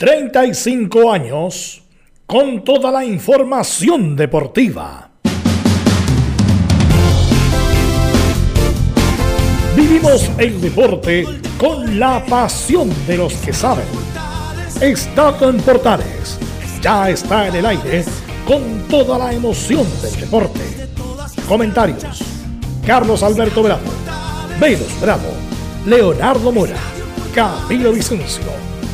35 años con toda la información deportiva. Vivimos el deporte con la pasión de los que saben. Estado en Portales ya está en el aire con toda la emoción del deporte. Comentarios: Carlos Alberto Bravo, Velos Bravo, Leonardo Mora, Camilo Vicencio,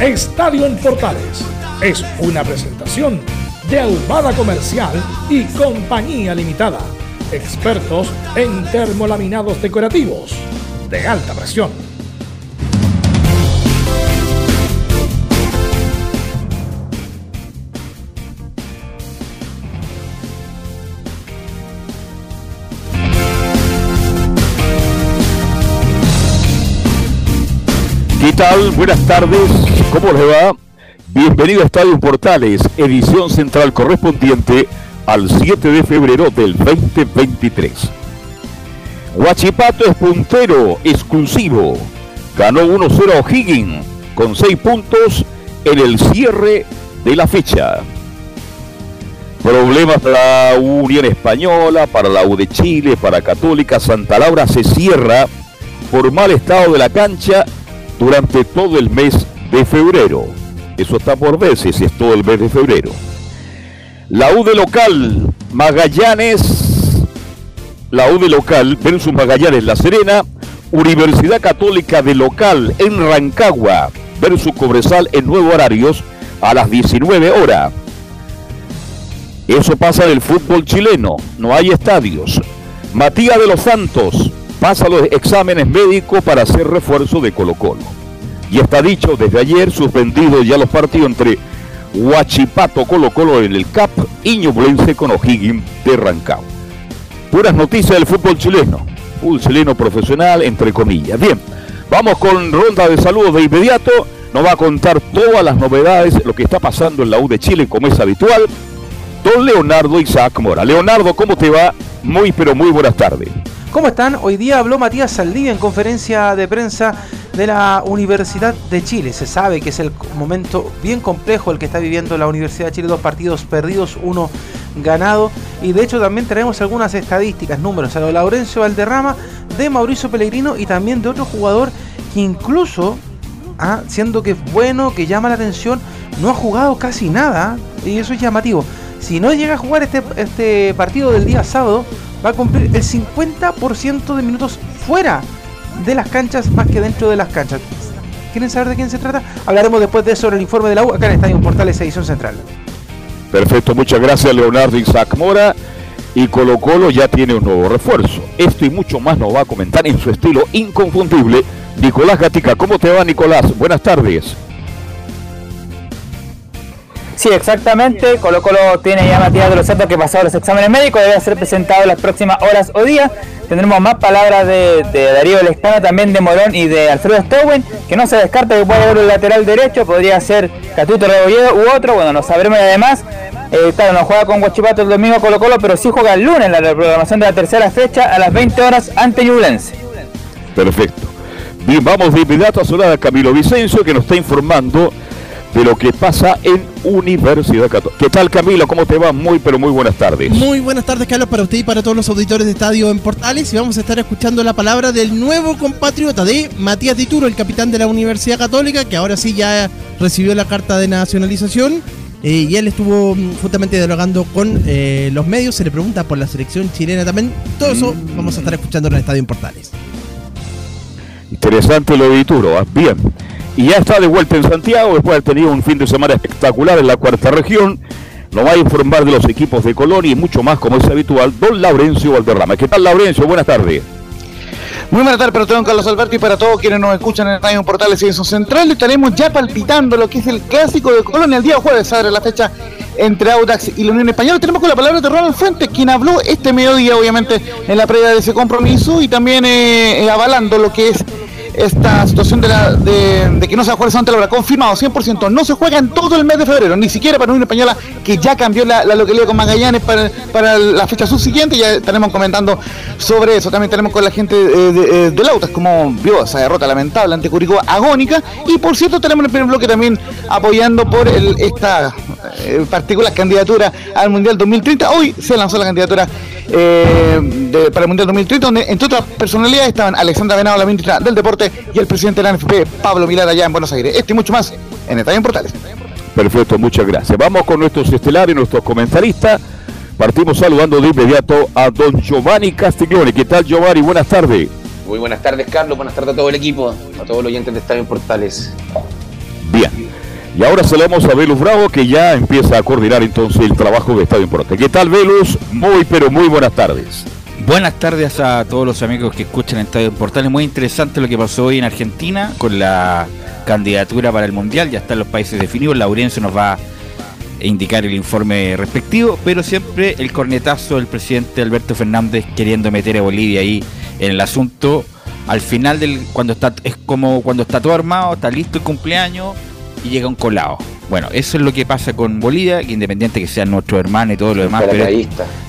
Estadio en Portales es una presentación de Ahumada Comercial y Compañía Limitada. Expertos en termolaminados decorativos de alta presión. ¿Qué tal? Buenas tardes. ¿Cómo le va? Bienvenido a Estadio Portales, edición central correspondiente al 7 de febrero del 2023. Huachipato es puntero exclusivo. Ganó 1-0 O'Higgins con 6 puntos en el cierre de la fecha. Problemas para la Unión Española, para la U de Chile, para Católica. Santa Laura se cierra por mal estado de la cancha durante todo el mes de febrero. Eso está por verse si es todo el mes de febrero. La U de local, Magallanes, la U de local versus Magallanes La Serena, Universidad Católica de local en Rancagua versus Cobresal en nueve horarios a las 19 horas. Eso pasa en el fútbol chileno, no hay estadios. Matías de los Santos pasa los exámenes médicos para hacer refuerzo de Colo Colo. Y está dicho desde ayer suspendido ya los partidos entre Huachipato Colo Colo en el CAP y Ñublense con O'Higgins de Rancagua. Puras noticias del fútbol chileno. Un chileno profesional, entre comillas. Bien, vamos con ronda de saludos de inmediato. Nos va a contar todas las novedades, lo que está pasando en la U de Chile, como es habitual. Don Leonardo Isaac Mora. Leonardo, ¿cómo te va? Muy, pero muy buenas tardes. ¿Cómo están? Hoy día habló Matías Saldivia en conferencia de prensa de la Universidad de Chile. Se sabe que es el momento bien complejo el que está viviendo la Universidad de Chile. Dos partidos perdidos, uno ganado. Y de hecho también tenemos algunas estadísticas, números a lo de Laurencio Valderrama, de Mauricio Pellegrino y también de otro jugador que incluso, ah, siendo que es bueno, que llama la atención, no ha jugado casi nada. Y eso es llamativo. Si no llega a jugar este, este partido del día sábado, va a cumplir el 50% de minutos fuera de las canchas más que dentro de las canchas. ¿Quieren saber de quién se trata? Hablaremos después de eso en el informe de la U acá en Estadio Portales Edición Central. Perfecto, muchas gracias Leonardo Isaac Mora. Y Colo Colo ya tiene un nuevo refuerzo. Esto y mucho más nos va a comentar en su estilo inconfundible Nicolás Gatica. ¿Cómo te va Nicolás? Buenas tardes. Sí, exactamente. Colo Colo tiene ya Matías de los Santos que pasado los exámenes médicos, debe ser presentado en las próximas horas o días. Tendremos más palabras de, de Darío Lescano, también de Morón y de Alfredo Stowen, que no se descarta que pueda haber un lateral derecho, podría ser Catuto Rebolledo u otro, bueno, no sabremos además, eh, claro, no juega con Guachipato el domingo Colo Colo, pero sí juega el lunes la reprogramación de la tercera fecha a las 20 horas ante Ñublense. Perfecto. Bien, vamos de inmediato a saludar a Camilo Vicencio, que nos está informando de lo que pasa en Universidad Católica. ¿Qué tal Camilo? ¿Cómo te va? Muy pero muy buenas tardes. Muy buenas tardes Carlos para usted y para todos los auditores de Estadio en Portales y vamos a estar escuchando la palabra del nuevo compatriota de Matías Dituro, el capitán de la Universidad Católica, que ahora sí ya recibió la carta de nacionalización. Eh, y él estuvo mm, justamente dialogando con eh, los medios, se le pregunta por la selección chilena también. Todo eso vamos a estar escuchando en el Estadio en Portales. Interesante lo de Dituro, ¿ah? bien. Y ya está de vuelta en Santiago después de haber tenido un fin de semana espectacular en la cuarta región. Nos va a informar de los equipos de Colón y mucho más como es habitual, don Laurencio Valderrama. ¿Qué tal Laurencio? Buenas tardes. Muy buenas tardes para todos, Carlos Alberto, y para todos quienes nos escuchan en Radio Portales y en su central. Estaremos ya palpitando lo que es el clásico de Colonia el día jueves, abre la fecha entre Audax y la Unión Española. Tenemos con la palabra de Ronald Fuentes, quien habló este mediodía, obviamente, en la previa de ese compromiso y también eh, eh, avalando lo que es esta situación de, la, que no se va a jugar Santa Laura, confirmado 100%, no se juega en todo el mes de febrero, ni siquiera para Unión Española, que ya cambió la, localidad con Magallanes para, la fecha subsiguiente, ya estaremos comentando sobre eso, también tenemos con la gente de, Lautas, como vio esa derrota lamentable ante Curicó agónica, y por cierto tenemos en el primer bloque también apoyando por esta eh, particular candidatura al Mundial 2030, hoy se lanzó la candidatura eh, para el Mundial 2030, donde entre otras personalidades estaban Alexandra Venado, la ministra del Deporte, y el presidente de la NFP, Pablo Milar, allá en Buenos Aires. Este y mucho más en Estadio Portales. Perfecto, muchas gracias. Vamos con nuestros estelares, nuestros comentaristas. Partimos saludando de inmediato a don Giovanni Castiglione. ¿Qué tal, Giovanni? Buenas tardes. Muy buenas tardes, Carlos. Buenas tardes a todo el equipo, a todos los oyentes de Estadio Portales. Bien. Y ahora saludamos a Velus Bravo, que ya empieza a coordinar entonces el trabajo de Estadio Portales. ¿Qué tal, Velus? Muy, pero muy buenas tardes. Buenas tardes a todos los amigos que escuchan Estadio Portales. Muy interesante lo que pasó hoy en Argentina con la candidatura para el Mundial. Ya están los países definidos. Laurencio nos va a indicar el informe respectivo, pero siempre el cornetazo del presidente Alberto Fernández queriendo meter a Bolivia ahí en el asunto. Al final del cuando está es como cuando está todo armado, está listo el cumpleaños y llega un colado. Bueno, eso es lo que pasa con Bolivia, que independiente que sean nuestros hermanos y todo lo demás. Pero,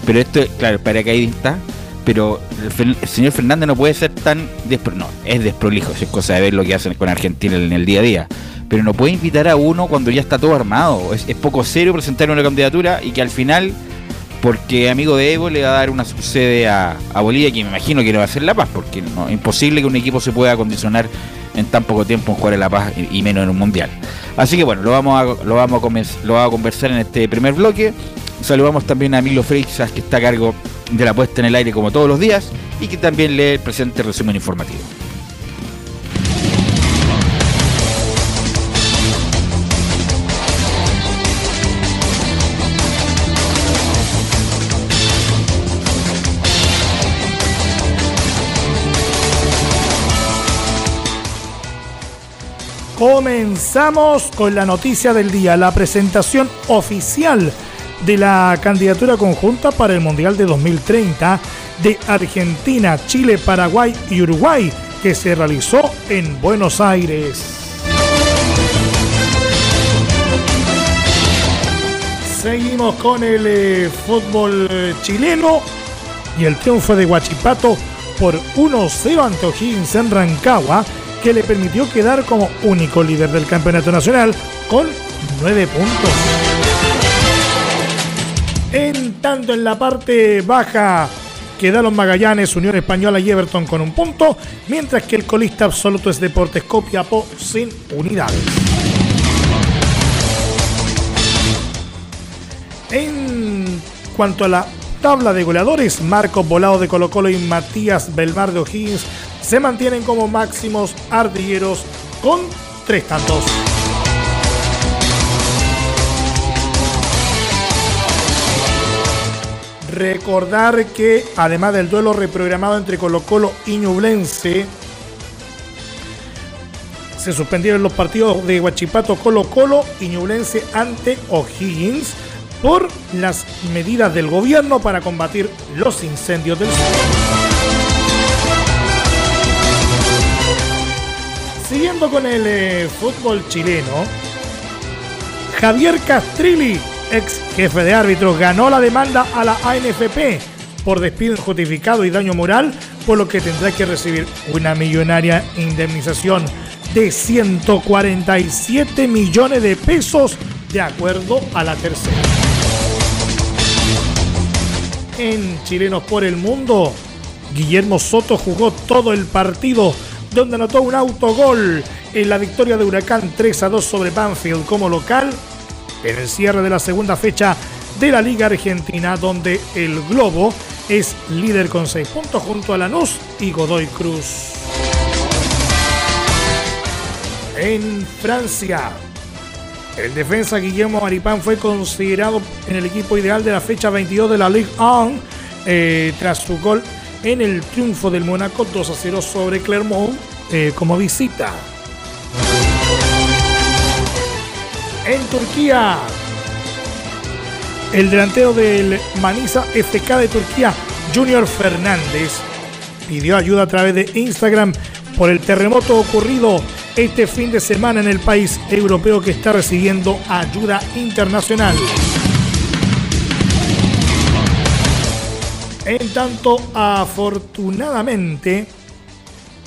pero esto, claro, paracaidista pero el, señor Fernández no puede ser tan no, es desprolijo, es cosa de ver lo que hacen con Argentina en el día a día. Pero no puede invitar a uno cuando ya está todo armado. Es, poco serio presentar una candidatura y que al final, porque amigo de Evo le va a dar una subsede a, Bolivia, que me imagino que no va a ser La Paz, porque es imposible que un equipo se pueda condicionar en tan poco tiempo en jugar en La Paz y, menos en un mundial. Así que bueno, lo vamos a, lo vamos a, lo vamos a conversar en este primer bloque. Saludamos también a Milo Freixas, que está a cargo de la puesta en el aire como todos los días y que también lee el presente resumen informativo. Comenzamos con la noticia del día, la presentación oficial de la candidatura conjunta para el Mundial de 2030 de Argentina, Chile, Paraguay y Uruguay, que se realizó en Buenos Aires. Seguimos con el eh, fútbol eh, chileno y el triunfo de Huachipato por 1-0 ante O'Higgins en Rancagua, que le permitió quedar como único líder del campeonato nacional con 9 puntos. En tanto en la parte baja quedaron Magallanes, Unión Española y Everton con un punto, mientras que el colista absoluto es Deportes Copiapó sin unidades. En cuanto a la tabla de goleadores, Marcos Volado de Colo Colo y Matías Belmar de O'Higgins se mantienen como máximos ardilleros con tres tantos. Recordar que además del duelo reprogramado entre Colo Colo y Ñublense, se suspendieron los partidos de Huachipato Colo Colo y Ñublense ante O'Higgins por las medidas del gobierno para combatir los incendios del sur. Siguiendo con el eh, fútbol chileno, Javier Castrilli ex jefe de árbitros, ganó la demanda a la ANFP por despido injustificado y daño moral, por lo que tendrá que recibir una millonaria indemnización de 147 millones de pesos de acuerdo a la tercera. En Chilenos por el Mundo, Guillermo Soto jugó todo el partido donde anotó un autogol en la victoria de Huracán 3 a 2 sobre Banfield como local en el cierre de la segunda fecha de la Liga Argentina, donde el Globo es líder con 6 puntos junto a Lanús y Godoy Cruz. En Francia, el defensa Guillermo Maripán fue considerado en el equipo ideal de la fecha 22 de la Ligue 1 eh, tras su gol en el triunfo del Mónaco 2 a 0 sobre Clermont eh, como visita. En Turquía, el delantero del Manisa FK de Turquía, Junior Fernández, pidió ayuda a través de Instagram por el terremoto ocurrido este fin de semana en el país europeo que está recibiendo ayuda internacional. En tanto, afortunadamente,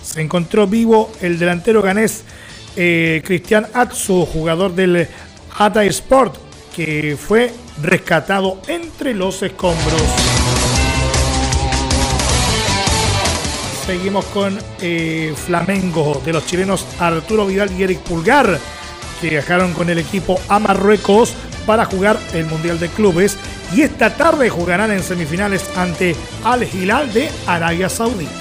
se encontró vivo el delantero ganés eh, Cristian Atsu, jugador del Ata Sport, que fue rescatado entre los escombros. Seguimos con eh, Flamengo de los chilenos Arturo Vidal y Eric Pulgar, que viajaron con el equipo a Marruecos para jugar el Mundial de Clubes y esta tarde jugarán en semifinales ante Al Hilal de Arabia Saudita.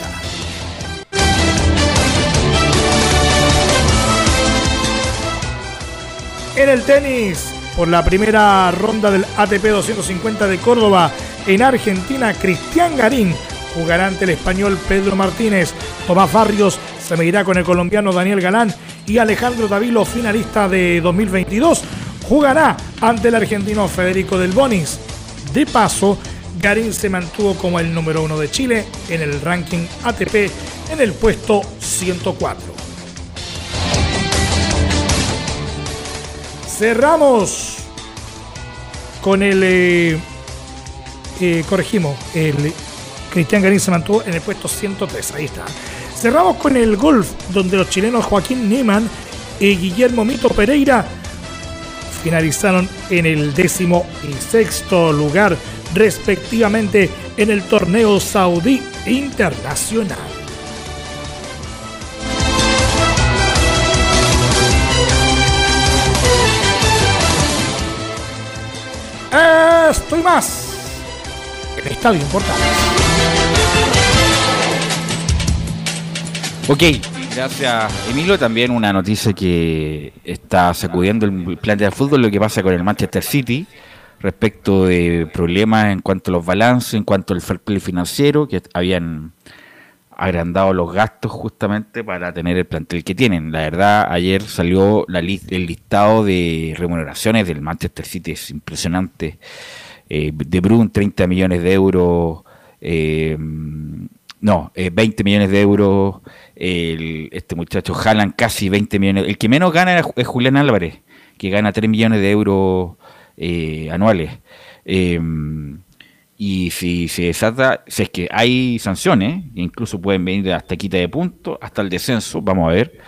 En el tenis, por la primera ronda del ATP 250 de Córdoba, en Argentina, Cristian Garín jugará ante el español Pedro Martínez. Tomás Barrios se medirá con el colombiano Daniel Galán y Alejandro Davilo, finalista de 2022, jugará ante el argentino Federico Del Bonis. De paso, Garín se mantuvo como el número uno de Chile en el ranking ATP en el puesto 104. Cerramos con el... Eh, eh, corregimos, el Cristian Garín se mantuvo en el puesto 103, ahí está. Cerramos con el golf, donde los chilenos Joaquín Niemann y Guillermo Mito Pereira finalizaron en el décimo y sexto lugar respectivamente en el torneo saudí internacional. Estoy más. El estadio importante. Ok, gracias Emilio. También una noticia que está sacudiendo el plan de fútbol, lo que pasa con el Manchester City respecto de problemas en cuanto a los balances, en cuanto al fair play financiero, que habían agrandado los gastos justamente para tener el plantel que tienen. La verdad, ayer salió la el listado de remuneraciones del Manchester City, es impresionante. Eh, de Bruyne 30 millones de euros, eh, no, 20 eh, millones de euros, este muchacho Haaland casi 20 millones, el que menos gana es Julián Álvarez, que gana 3 millones de euros eh, anuales. Em, y si se desata, si es que hay sanciones, incluso pueden venir hasta quita de puntos, hasta el descenso, vamos a ver,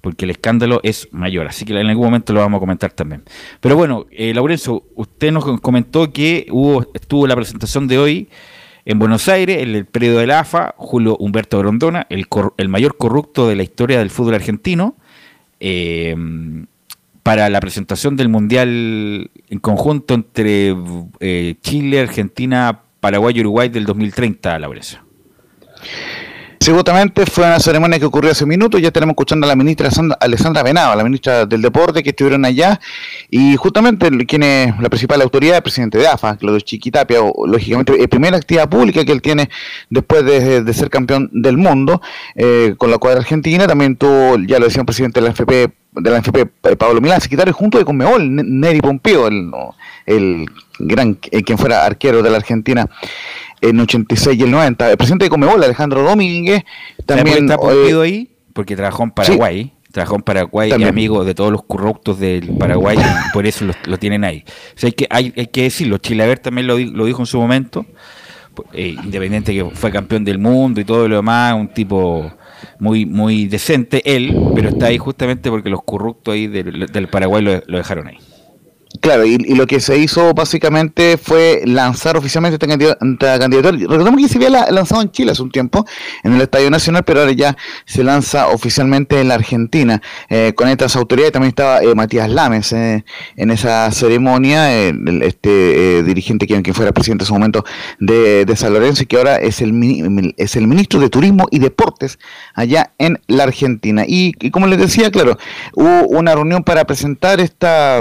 porque el escándalo es mayor. Así que en algún momento lo vamos a comentar también. Pero bueno, eh, Laurenzo, usted nos comentó que hubo, estuvo la presentación de hoy en Buenos Aires, en el periodo de la AFA, Julio Humberto Grondona, el, el mayor corrupto de la historia del fútbol argentino. Eh, para la presentación del Mundial en conjunto entre eh, Chile, Argentina, Paraguay y Uruguay del 2030, Laurencio. Seguramente fue una ceremonia que ocurrió hace minutos. Ya tenemos escuchando a la ministra Alessandra Venado, la ministra del Deporte, que estuvieron allá. Y justamente quien es la principal autoridad, el presidente de AFA, Claudio Chiquitapia, lógicamente, la primera actividad pública que él tiene después de, ser campeón del mundo eh, con la cuadra argentina. También tuvo, ya lo decía el presidente de la FP, de la NFP, eh, Pablo Milán, secretario junto de Conmebol, Neri Pompeo, el, el gran, eh, quien fuera arquero de la Argentina en 86 y el 90. El presidente de Conmebol, Alejandro Domínguez, también... está Pompeo ahí? Porque trabajó en Paraguay. Trabajó en Paraguay y amigo de todos los corruptos del Paraguay, y por eso lo, tienen ahí. O sea, hay, que, hay, hay que decirlo, Chilaver también lo, lo dijo en su momento, eh, independiente que fue campeón del mundo y todo lo demás, un tipo muy muy decente él, pero está ahí justamente porque los corruptos ahí del, Paraguay lo, dejaron ahí. Claro, y, lo que se hizo básicamente fue lanzar oficialmente esta candidatura. Recordemos que se había lanzado en Chile hace un tiempo, en el Estadio Nacional, pero ahora ya se lanza oficialmente en la Argentina. Eh, con estas autoridades también estaba eh, Matías Lames eh, en esa ceremonia, este dirigente quien, quien fuera presidente en su momento de, de, San Lorenzo y que ahora es el, es el ministro de Turismo y Deportes allá en la Argentina. Y, como les decía, claro, hubo una reunión para presentar esta...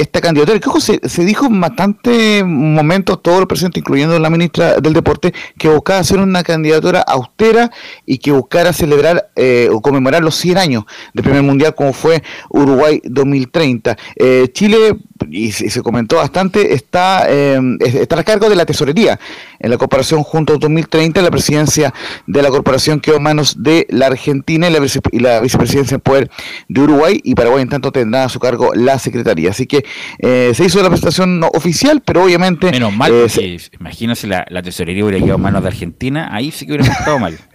Esta candidatura. Que se, dijo en bastantes momentos, todos los presentes, incluyendo la ministra del Deporte, que buscaba hacer una candidatura austera y que buscara celebrar eh, o conmemorar los 100 años del primer mundial, como fue Uruguay 2030. Eh, Chile, y se, se comentó bastante, está, eh, está a cargo de la tesorería en la corporación junto a 2030. La presidencia de la corporación quedó en manos de la Argentina y la, vice- y la vicepresidencia en poder de Uruguay y Paraguay en tanto tendrá a su cargo la secretaría. Así que eh, se hizo la presentación no oficial, pero obviamente... Menos mal, eh, porque imagínese la, la tesorería hubiera quedado en manos de Argentina, ahí sí que hubiera estado mal.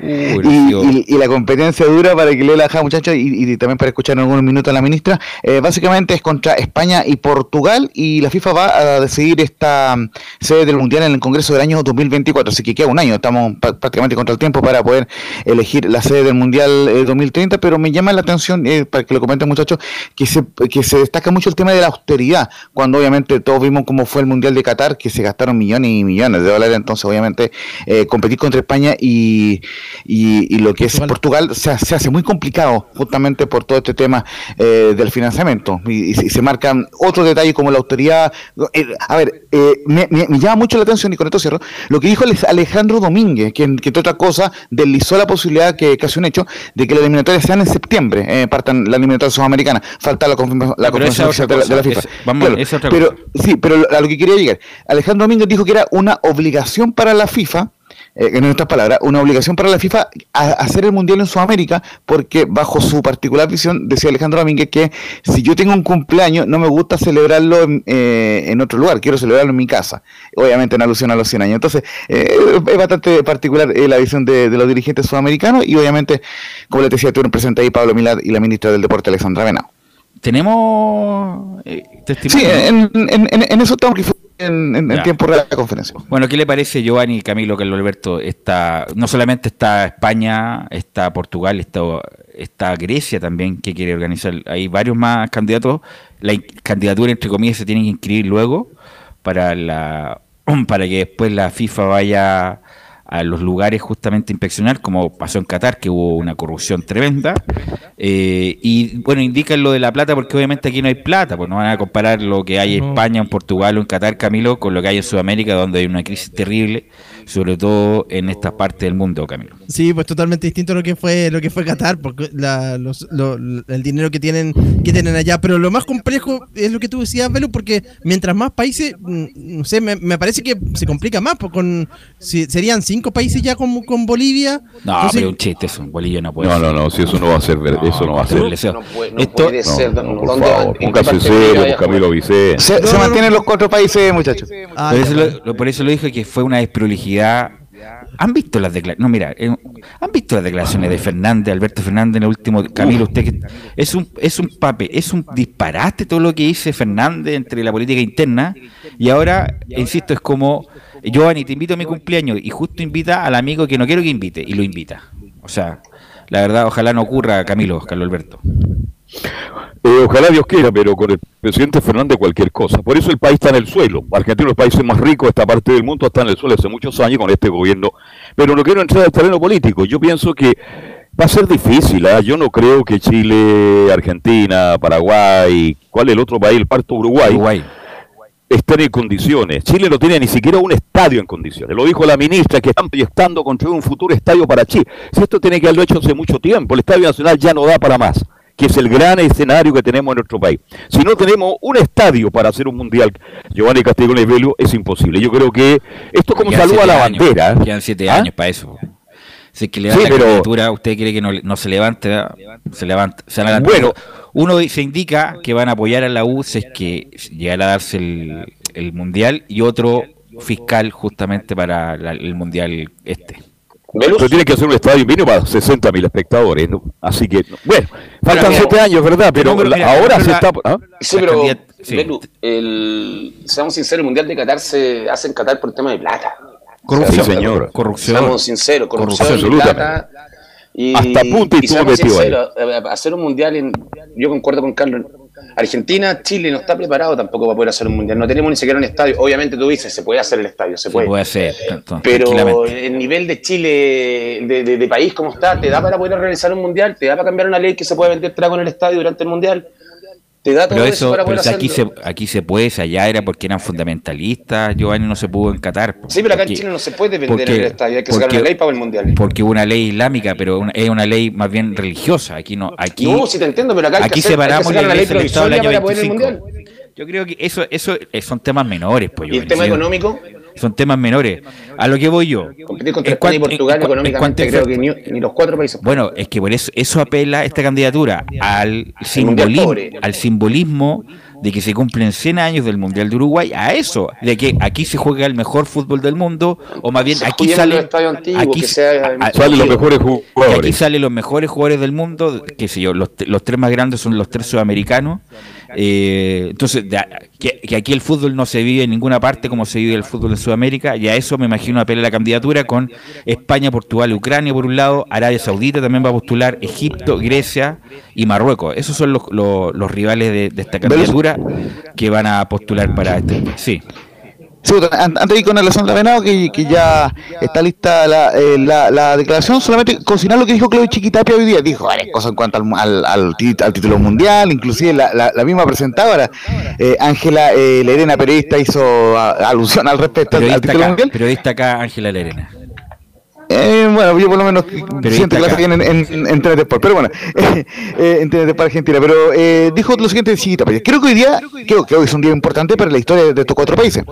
Y, y- y la competencia dura para que le la baja muchachos y, y también para escuchar en algunos minutos a la ministra. Eh, básicamente es contra España y Portugal y la FIFA va a decidir esta mm, sede del mundial en el Congreso del año 2024 así que queda un año estamos prácticamente contra el tiempo para poder elegir la sede del mundial eh, 2030 pero me llama la atención eh, para que lo comenten muchachos que se que se destaca mucho el tema de la austeridad cuando obviamente todos vimos cómo fue el mundial de Qatar que se gastaron millones y millones de dólares entonces obviamente eh, competir contra España y y, y lo que es Portugal se, se hace muy complicado justamente por todo este tema eh, del financiamiento y, y se- marcan otros detalles como la autoridad. eh, a ver, eh, me, me- me llama mucho la atención y con esto cierro, lo que dijo Ale- Alejandro Domínguez, que, que entre otras cosas deslizó la posibilidad que casi un hecho de que las eliminatorias sean en septiembre, eh, partan la eliminatoria sudamericana, falta la, confirma- la confirmación de la, de la FIFA. es- vamos, esa es otra pero, cosa. Sí, pero a lo que quería llegar, Alejandro Domínguez dijo que era una obligación para la FIFA, en otras palabras, una obligación para la FIFA a, hacer el Mundial en Sudamérica, porque bajo su particular visión, decía Alejandro Domínguez, que si yo tengo un cumpleaños, no me gusta celebrarlo en, eh, en otro lugar, quiero celebrarlo en mi casa, obviamente en alusión a los 100 años. Entonces, eh, es bastante particular eh, la visión de, de los dirigentes sudamericanos y obviamente, como les decía, tuvieron presente ahí Pablo Milad y la ministra del Deporte, Alexandra Venao. Tenemos eh, Sí, testimonio. en, en, en, eso estamos en, en- tiempo real de la conferencia. Bueno, ¿qué le parece Giovanni, Camilo, Carlos Alberto? Está, no solamente está España, está Portugal, está, está Grecia también que quiere organizar. Hay varios más candidatos. La candidatura, entre comillas, se tienen que inscribir luego para la para que después la FIFA vaya a los lugares justamente inspeccionar, como pasó en Qatar, que hubo una corrupción tremenda. Eh, y bueno, indican lo de la plata, porque obviamente aquí no hay plata, pues no van a comparar lo que hay en. España, en Portugal o en Qatar, Camilo, con lo que hay en Sudamérica, donde hay una crisis terrible, sobre todo en esta parte del mundo, Camilo. Sí, pues totalmente distinto a lo que fue lo que fue Qatar, porque la- los- lo- el dinero que tienen que tienen allá. Pero lo más complejo es lo que tú decías, Velo, porque mientras más países, mm, no sé, me, me parece que se complica más. Con si, serían cinco países ya con, con Bolivia. No, Entonces, pero un chiste, eso, Bolivia no puede No, ser. no, no, si eso no va a ser ver- eso no va a ser. No puede, no Esto- puede ser. No, no, por ¿Dónde- favor, parte de serio, Camilo? Vicente. Se, No, se no, mantienen los cuatro países, muchachos. ah, Por eso, lo, lo- por eso lo dije que fue una desprolijidad. ¿Han visto las declaraciones? No, mira, eh, ¿han visto las declaraciones de Fernández, Alberto Fernández en el último? Camilo, usted que es un es un pape, es un disparate todo lo que dice Fernández entre la política interna y ahora, insisto, es como Giovanni, te invito a mi cumpleaños y justo invita al amigo que no quiero que invite y lo invita. O sea, la verdad, ojalá no ocurra, Camilo, Carlos Alberto. Eh, ojalá Dios quiera, pero con el presidente Fernández cualquier cosa. Por eso el país está en el suelo. Argentina es los países más ricos de esta parte del mundo, está en el suelo hace muchos años con este gobierno. Pero no quiero entrar al terreno político. Yo pienso que va a ser difícil. ¿ah? Yo no creo que Chile, Argentina, Paraguay, ¿cuál es el otro país? El parto Uruguay. Uruguay. estén en condiciones. Chile no tiene ni siquiera un estadio en condiciones. Lo dijo la ministra que están proyectando construir un futuro estadio para Chile. Si esto tiene que haberlo hecho hace mucho tiempo, el Estadio Nacional ya no da para más, que es el gran escenario que tenemos en nuestro país. Si no tenemos un estadio para hacer un mundial, Giovanni Castiglione Velo, es imposible. Yo creo que esto como Quedan saluda a la años, bandera. Quedan siete ¿Ah? años para eso. Si es que le dan Sí, la pero- usted cree que no, no se levante, ¿verdad? se levanta. se van a levantar. Bueno. uno se indica que van a apoyar a la U si es que llegara a darse el, el mundial y otro fiscal justamente para la- el mundial este. Pero tiene que hacer un estadio mínimo para 60 mil espectadores. ¿no? Así que, no. bueno, faltan mira, siete años, ¿verdad? Pero, pero la- mira, ahora pero se la- está... ¿ah? Sí, pero, sí. Belu, el, seamos sinceros, el Mundial de Qatar se hace en Qatar por tema de plata. Corrupción, Sí, señor. Corrupción. Seamos sinceros, corrupción, Corrupción, plata. Y, Hasta punto y y sinceros, eh, hacer un mundial en. Yo concuerdo con Carlos. Argentina, Chile no está preparado tampoco para poder hacer un mundial. No tenemos ni siquiera un estadio. Obviamente tú dices, se puede hacer el estadio, se Se puede. puede hacer. Pero el nivel de Chile, de, de- de país como está, te da para poder realizar un mundial, te da para cambiar una ley que se puede vender trago en el estadio durante el mundial, te da todo Pero eso, eso, para pero poder si aquí se, aquí se puede, allá era porque eran fundamentalistas, Giovanni no se pudo en Qatar. Sí, pero acá en Porque- Chile no se puede vender porque- el estadio, hay que sacar porque- una ley para el mundial. Porque una ley islámica, pero una- es una ley más bien religiosa. Aquí no, aquí, no, sí te entiendo, pero acá hay aquí que, hacer, hay que separamos sacar la ley del Estado del año para poder el 25. Yo creo que eso, eso eh, son temas menores, pues. ¿Y el tema económico? Son temas menores. A lo que voy yo. Competir contra España y Portugal económicamente creo que ni, ni los cuatro países. Bueno, es que por eso eso apela esta candidatura al simbolismo, al simbolismo de que se cumplen 100 años del Mundial de Uruguay, a eso, de que aquí se juega el mejor fútbol del mundo, o más bien Se aquí salen los estadios antiguos, aquí, que Salen los que- mejores que aquí jugadores. salen los mejores jugadores del mundo, qué sé yo, los, los tres más grandes son los tres sudamericanos. Eh, entonces, de- que, que aquí el fútbol no se vive en ninguna parte como se vive el fútbol en Sudamérica, y a eso me imagino apela la candidatura con España, Portugal, Ucrania por un lado, Arabia Saudita también va a postular, Egipto, Grecia y Marruecos. Esos son los, los, los rivales de, de esta candidatura que van a postular para este. Sí. Sí, pues, an- antes de ir con Alessandra Venado, que, que ya está lista la, eh, la, la declaración, solamente cocinar lo que dijo Claudio Chiquitapia hoy día. Dijo varias cosas en cuanto al, al, al al título mundial, inclusive la, la, la misma presentadora, eh, Ángela eh, Lerena, periodista, hizo alusión al respecto al- al Periodista título acá, mundial. periodista acá Ángela Lerena. Eh, bueno, yo por lo menos siento que acá. la bien en, en, en pero bueno, eh, en TNT para Argentina. Pero eh, dijo lo siguiente, Pérez. Creo que hoy día, creo que hoy es un día importante para la historia de estos cuatro países.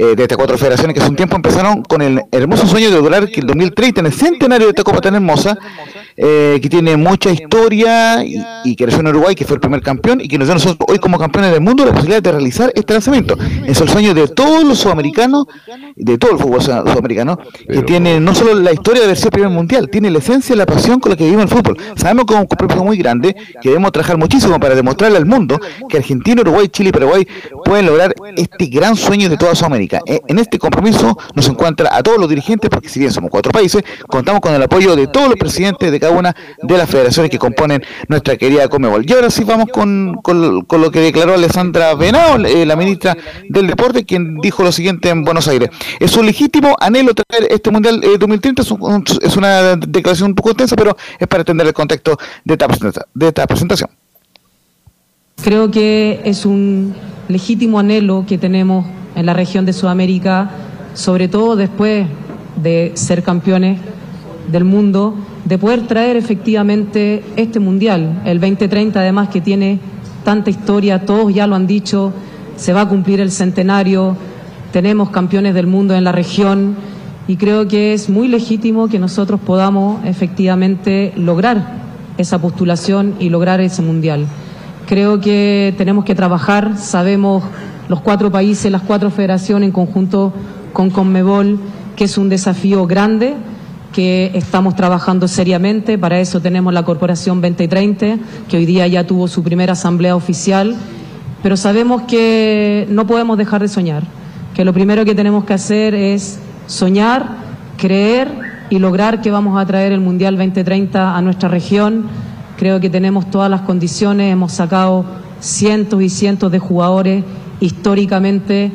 Eh, de estas cuatro federaciones que hace un tiempo empezaron con el hermoso sueño de lograr que el 2030, en el centenario de esta Copa tan hermosa, eh, que tiene mucha historia y, y que nació en Uruguay, que fue el primer campeón y que nos dio a nosotros hoy como campeones del mundo la posibilidad de realizar este lanzamiento. Es el sueño de todos los sudamericanos, de todo el fútbol sud- sudamericano, que tiene no solo la historia de haber sido primer mundial, tiene la esencia y la pasión con la que vivimos el fútbol. Sabemos que es un compromiso muy grande, que debemos trabajar muchísimo para demostrarle al mundo que Argentina, Uruguay, Chile y Paraguay pueden lograr este gran sueño de toda Sudamérica. Eh, En este compromiso nos encuentra a todos los dirigentes, porque si bien somos cuatro países, contamos con el apoyo de todos los presidentes de cada una de las federaciones que componen nuestra querida Comebol. Y ahora sí vamos con, con- lo que declaró Alessandra Venao, eh, la ministra del Deporte, quien dijo lo siguiente en Buenos Aires. Es un legítimo anhelo traer este Mundial eh, 2030, es, un- es una declaración un poco extensa, pero es para entender el contexto de esta presentación. Creo que es un legítimo anhelo que tenemos en la región de Sudamérica, sobre todo después de ser campeones del mundo, de poder traer efectivamente este mundial, el 2030 además que tiene tanta historia, todos ya lo han dicho, se va a cumplir el centenario, tenemos campeones del mundo en la región y creo que es muy legítimo que nosotros podamos efectivamente lograr esa postulación y lograr ese mundial. Creo que tenemos que trabajar, sabemos los cuatro países, las cuatro federaciones en conjunto con Conmebol, que es un desafío grande, que estamos trabajando seriamente, para eso tenemos la Corporación 2030, que hoy día ya tuvo su primera asamblea oficial, pero sabemos que no podemos dejar de soñar, que lo primero que tenemos que hacer es soñar, creer y lograr que vamos a traer el Mundial 2030 a nuestra región. Creo que tenemos todas las condiciones, hemos sacado cientos y cientos de jugadores históricamente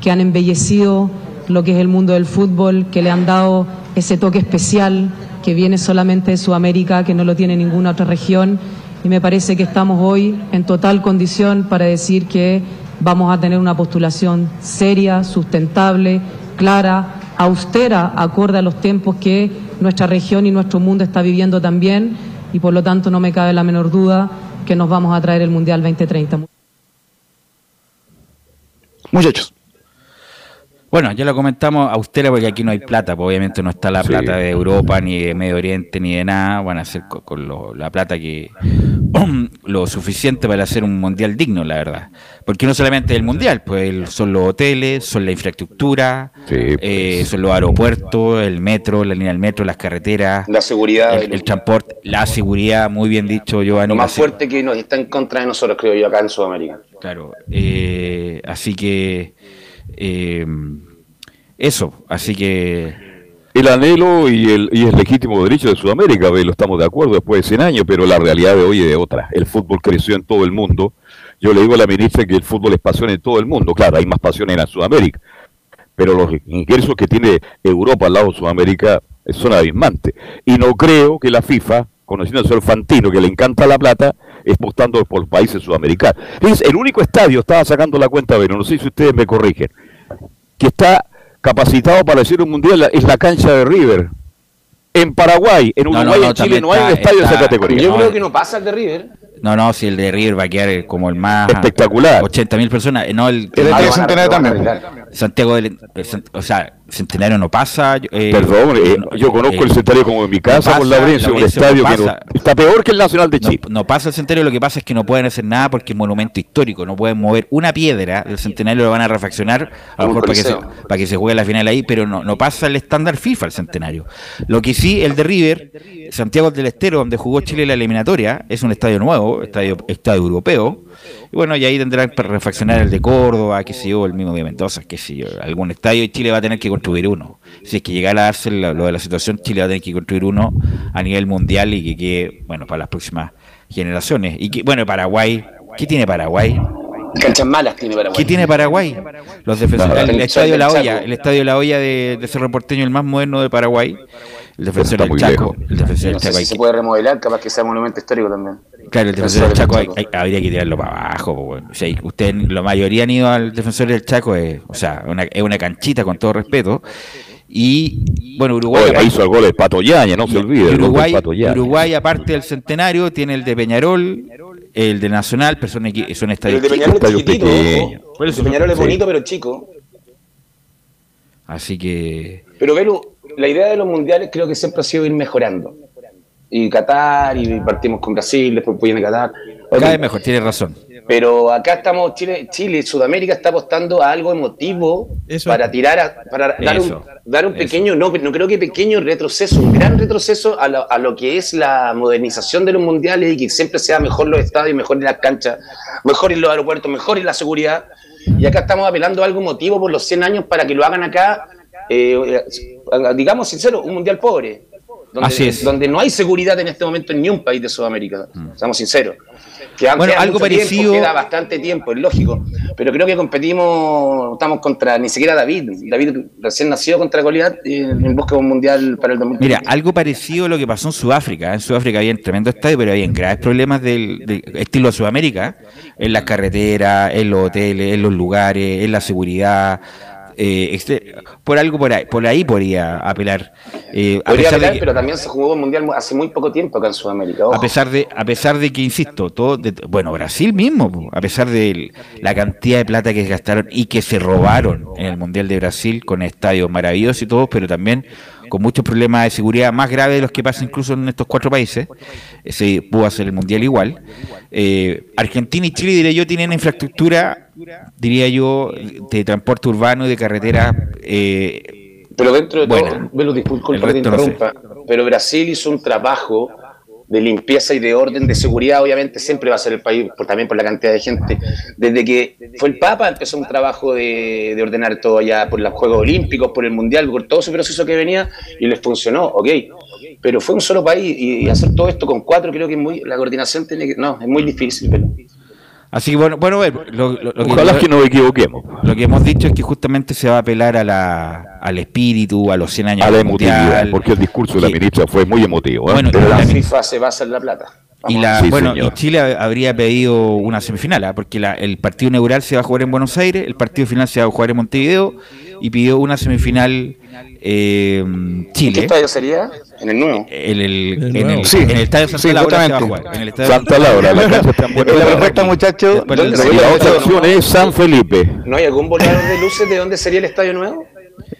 que han embellecido lo que es el mundo del fútbol, que le han dado ese toque especial que viene solamente de Sudamérica, que no lo tiene ninguna otra región. Y me parece que estamos hoy en total condición para decir que vamos a tener una postulación seria, sustentable, clara, austera, acorde a los tiempos que nuestra región y nuestro mundo está viviendo también. Y por lo tanto no me cabe la menor duda que nos vamos a traer el Mundial 2030. Muchachos. Bueno, ya lo comentamos, austera porque aquí no hay plata, pues obviamente no está la Sí. plata de Europa, ni de Medio Oriente, ni de nada, van a hacer co- con, lo- la plata que lo suficiente para hacer un mundial digno, la verdad. Porque no solamente el mundial, pues el- son los hoteles, son la infraestructura, Sí, eh, pues. son los aeropuertos, el metro, la línea del metro, las carreteras, La seguridad. el, el transporte, la seguridad, muy bien dicho, Giovanni. lo más fuerte que nos está en contra de nosotros, creo yo, acá en Sudamérica. Claro, eh, así que eh, eso, así que El anhelo y el, y legítimo derecho de Sudamérica, lo estamos de acuerdo después de 100 años, pero la realidad de hoy es de otra. El fútbol creció en todo el mundo. Yo le digo a la ministra que el fútbol es pasión en todo el mundo. Claro, hay más pasión en Sudamérica, pero los ingresos que tiene Europa al lado de Sudamérica son abismantes. Y no creo que la FIFA, conociendo al señor Fantino, que le encanta la plata, apostando por los países sudamericanos. Es el único estadio, estaba sacando la cuenta, pero no sé si ustedes me corrigen, que está capacitado para decir un mundial es la cancha de River. En Paraguay, en Uruguay, no, no, en Chile no hay un está- estadio de esa categoría. Yo No, creo que no pasa el de River. No, no, si el de River va a quedar como el más Espectacular. 80 mil personas. eh, No, el, El a- Centenario también. Santiago del o sea, Centenario no pasa. eh, Perdón, eh, no, yo conozco eh, el centenario como en mi casa no pasa, Laurencio, un Laurencio, estadio no que está peor que el Nacional de Chile. no pasa el centenario, lo que pasa es que no pueden hacer nada porque es monumento histórico, no pueden mover una piedra del centenario, lo van a refaccionar, a lo Un mejor para que, se, para que se juegue la final ahí, pero no, no pasa el estándar FIFA el centenario. Lo que sí, el de River, Santiago del Estero, donde jugó Chile la eliminatoria, es un estadio nuevo, estadio, estadio europeo, y bueno, y ahí tendrán para refaccionar el de Córdoba, qué sé yo, el mismo de Mendoza, qué sé yo, algún estadio y Chile va a tener que construir uno. Si es que llegara a darse lo, lo de la situación, Chile va a tener que construir uno a nivel mundial y que quede, bueno, para las próximas generaciones. Y que, bueno, Paraguay, ¿qué tiene Paraguay? Canchas malas tiene Paraguay. ¿Qué tiene Paraguay? Los defensores, el, El estadio de la olla, el estadio de la olla de, de Cerro Porteño, el más moderno de Paraguay. El defensor del Chaco, lejos. el defensor No del sé Chaco. si se que- puede remodelar, capaz que sea monumento histórico también. Claro, el defensor del Chaco, hay- habría que tirarlo para abajo. bueno. O sea, usted, la mayoría han ido al defensor del Chaco, es, o sea, una, es una canchita con todo respeto. Y bueno, Uruguay. Oiga, aparte- hizo el gol el Pato Yaña, no se olvide. Uruguay. Uruguay, aparte del centenario, tiene el de Peñarol, el de Nacional, pero son, son Pero estadios el de chicos. Peñarol es pequeño. Por El de Peñarol es sí. bonito, pero chico. Así que. Pero Velu, la idea de los mundiales creo que siempre ha sido ir mejorando. Y Qatar, y partimos con Brasil, después viene Qatar. Cada vez mejor, tiene razón. Pero acá estamos, Chile, Chile, Sudamérica está apostando a algo emotivo Eso. para tirar, a- para dar un, dar un eso. pequeño, no, no creo que pequeño retroceso, un gran retroceso a lo, a lo que es la modernización de los mundiales y que siempre sea mejor los estadios, mejor en las canchas, mejor en los aeropuertos, mejor en la seguridad. Y acá estamos apelando a algo emotivo por los 100 años para que lo hagan acá, eh, digamos sincero, un mundial pobre. Donde, Así es. donde no hay seguridad en este momento en ni un país de Sudamérica, seamos sinceros. Que Bueno, algo mucho tiempo, parecido- queda bastante tiempo, es lógico. Pero creo que competimos, estamos contra ni siquiera David. David recién nació contra Goliat eh, en busca de un mundial para el 2020. Mira, algo parecido a lo que pasó en Sudáfrica. En Sudáfrica había un tremendo estadio, pero había graves problemas del, del estilo Sudamérica, en las carreteras, en los hoteles, en los lugares, en la seguridad. Eh, este- por algo por ahí, por ahí podría apelar. Eh, a, Podría apelar, que, pero también se jugó un mundial hace muy poco tiempo acá en Sudamérica. ojo. a pesar de, a pesar de que insisto, todo, de- bueno, Brasil mismo, a pesar de la cantidad de plata que gastaron y que se robaron en el mundial de Brasil con estadios maravillosos y todo, pero también con muchos problemas de seguridad más graves de los que pasan incluso en estos cuatro países, se pudo hacer el mundial igual. Eh, Argentina y Chile, diría yo, tienen infraestructura, diría yo, de transporte urbano y de carretera. eh, Pero dentro de todo, El que te resto no sé. pero Brasil hizo un trabajo de limpieza y de orden de seguridad, obviamente siempre va a ser el país, por, también por la cantidad de gente. Desde que fue el Papa empezó un trabajo de, de ordenar todo allá por los Juegos Olímpicos, por el Mundial, por todo ese proceso que venía y les funcionó, ok. Pero fue un solo país y, y hacer todo esto con cuatro creo que es muy, la coordinación tiene que, no, es muy difícil, pero así que bueno, bueno, bueno, lo, lo- lo que- Ojalá que nos equivoquemos. Lo que hemos dicho es que justamente se va a apelar a la, al espíritu, a los 100 años A la emotividad, mundial. porque el discurso de la que- ministra fue muy emotivo. ¿eh? Bueno, pero la la- FIFA se basa en la plata. Y, la, Sí, bueno, y Chile habría pedido una semifinal, ¿ah? porque la- el partido inaugural se va a jugar en Buenos Aires, el partido final se va a jugar en Montevideo y pidió una semifinal eh, ¿En qué Chile. estadio sería? En el nuevo. En el, en, el, Sí, en el estadio Santa sí, Laura se va a justamente. jugar. En el estadio Santa Laura, la respuesta, muchachos. Después del ¿Dónde rey. Y la otra opción es San Felipe. ¿No hay algún volador de luces de dónde sería el estadio nuevo?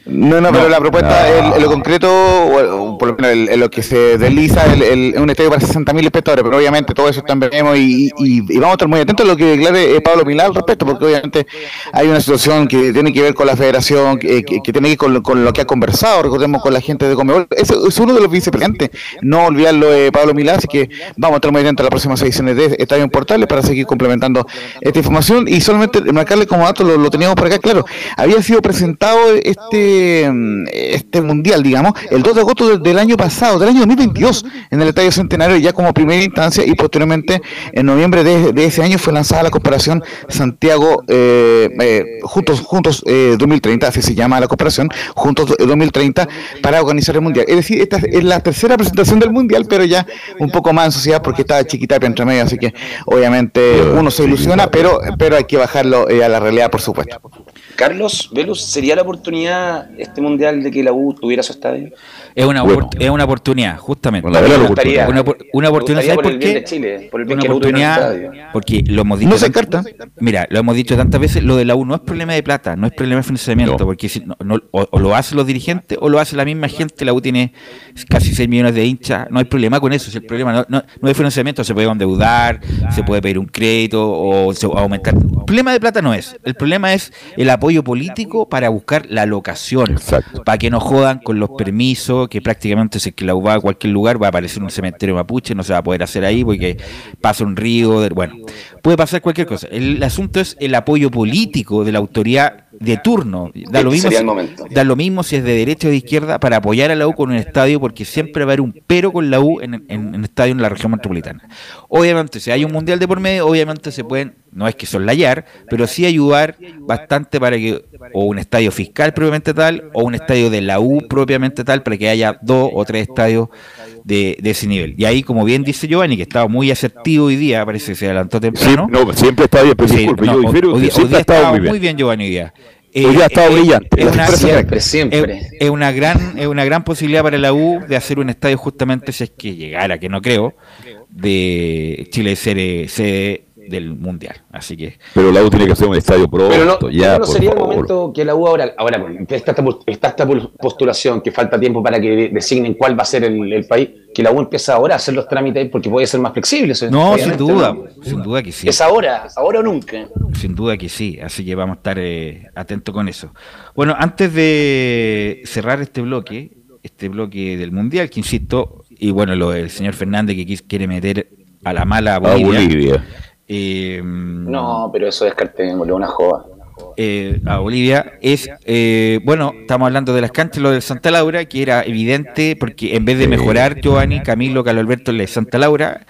No, no, pero la propuesta, No. en, en lo concreto, o, por lo menos en, lo que se desliza, es un estadio para 60.000 espectadores, pero obviamente todo eso está en veremos y, y- y vamos a estar muy atentos a lo que declare eh, Pablo Milán al respecto, porque obviamente hay una situación que tiene que ver con la federación, que, que- que tiene que ver con, lo- con lo que ha conversado, recordemos, con la gente de Comebol. Eso es uno de los vicepresidentes, no olvidarlo de Pablo Milán, así que vamos a estar muy atentos a las próximas ediciones de Estadio en Portales para seguir complementando esta información y solamente marcarle como dato, lo, lo teníamos por acá, claro, había sido presentado este este, este mundial, digamos, el 2 de agosto del, año pasado, del año 2022, en el Estadio Centenario, ya como primera instancia, y posteriormente en noviembre de, de ese año fue lanzada la cooperación Santiago eh, eh, Juntos, juntos eh, 2030, así se llama la cooperación, Juntos eh, 2030, para organizar el mundial. Es decir, esta es la tercera presentación del mundial, pero ya un poco más en sociedad porque estaba chiquita entre medio, así que obviamente uno se ilusiona, pero, pero hay que bajarlo eh, a la realidad, por supuesto. Carlos, Velus, ¿sería la oportunidad este mundial de que la U tuviera su estadio? Es una, Bueno. es una oportunidad, justamente. Bueno, la verdad, Me la gustaría- Una, opor- una oportunidad, ¿sabes por el por bien qué? de Chile, por el bien Una que la U tuviera un oportunidad, estadio. porque lo hemos dicho. No se carta. Mira, lo hemos dicho tantas veces, lo de la U no es problema de plata, no es problema de financiamiento, No. porque si no- no- o, o lo hacen los dirigentes o lo hace la misma gente, la U tiene casi 6 millones de hinchas, no hay problema con eso, si el problema no, no, no es financiamiento, se puede endeudar, se puede pedir un crédito o, se- o aumentar. El problema de plata no es, el problema es el apoyo político para buscar la locación, Exacto. para que no jodan con los permisos, que prácticamente si es que la U va a cualquier lugar va a aparecer un cementerio mapuche, no se va a poder hacer ahí porque pasa un río, de- bueno, puede pasar cualquier cosa. El asunto es el apoyo político de la autoridad de turno. Da lo, Este mismo si, da lo mismo si es de derecha o de izquierda para apoyar a la U con un estadio porque siempre va a haber un pero con la U en, en, estadio en la región metropolitana. Obviamente, si hay un mundial de por medio, obviamente se pueden, no es que soslayar, pero sí ayudar bastante para que, o un estadio fiscal propiamente tal, o un estadio de la U propiamente tal, para que haya dos o tres estadios de, de ese nivel. Y ahí, como bien dice Giovanni, que estaba muy asertivo hoy día, parece que se adelantó Sí, temprano. no, siempre está bien, pero Sí, disculpe, no, yo hoy- difiero, hoy siempre hoy día ha estado estaba muy bien. Giovanni, hoy día. Hoy día ha estado brillante. Es una, Siempre, siempre. es, es una gran, es una gran posibilidad para la U de hacer un estadio justamente si es que llegara, que no creo, de Chile ser eh, sede del mundial. Así que Pero la U tiene que hacer un estadio pronto, Pero no, ya, ¿no sería el momento que la U ahora, ahora bueno, está, esta, está esta postulación, que falta tiempo para que de- designen cuál va a ser el, el país, que la U empieza ahora a hacer los trámites porque puede ser más flexible. no, sin duda, ¿no? sin duda que sí. Es ahora, ahora o nunca. Sin duda que sí, así que vamos a estar eh, atentos con eso. Bueno, antes de cerrar este bloque, este bloque del Mundial, que insisto, y bueno, lo del señor Fernández que quiere meter a la mala a A Bolivia. Eh, No, pero eso descartémoslo, una joda. eh, a Bolivia es, eh, bueno, estamos hablando de las canchas, lo de Santa Laura, que era evidente, porque en vez de mejorar Giovanni, Camilo, Carlos Alberto, el de Santa Laura,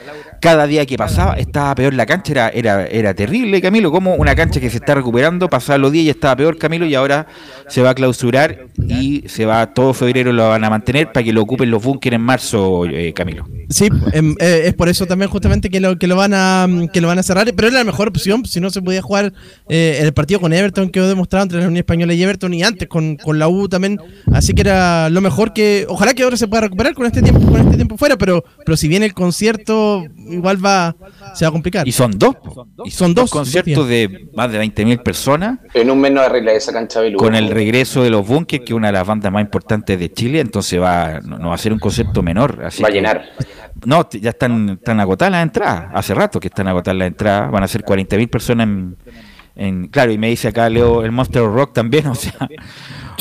cada día que pasaba estaba peor la cancha, era, era, era terrible, Camilo, como una cancha que se está recuperando, pasaban los días y estaba peor, Camilo, y ahora se va a clausurar y se va todo febrero lo van a mantener para que lo ocupen los búnkeres en marzo, eh, Camilo. Sí, em, eh, es por eso también justamente que lo, que lo van a que lo van a cerrar, pero era la mejor opción, si no se podía jugar eh, el partido con Everton quedó demostrado entre la Unión Española y Everton y antes con, con la U también, así que era lo mejor que ojalá que ahora se pueda recuperar con este tiempo con este tiempo fuera, pero pero si viene el concierto igual va se va a complicar. Y son dos, po. y Son dos, dos conciertos de más de 20.000 personas. En un mes no arregla esa cancha de con el regreso de los Bunkers, que es una de las bandas más importantes de Chile, entonces va no, no va a ser un concepto menor. Así Va a que- llenar. No, ya están, están agotadas las entradas. Hace rato que están agotadas las entradas. Van a ser 40.000 personas en, en- Claro, y me dice acá Leo el Monster Rock también, o sea,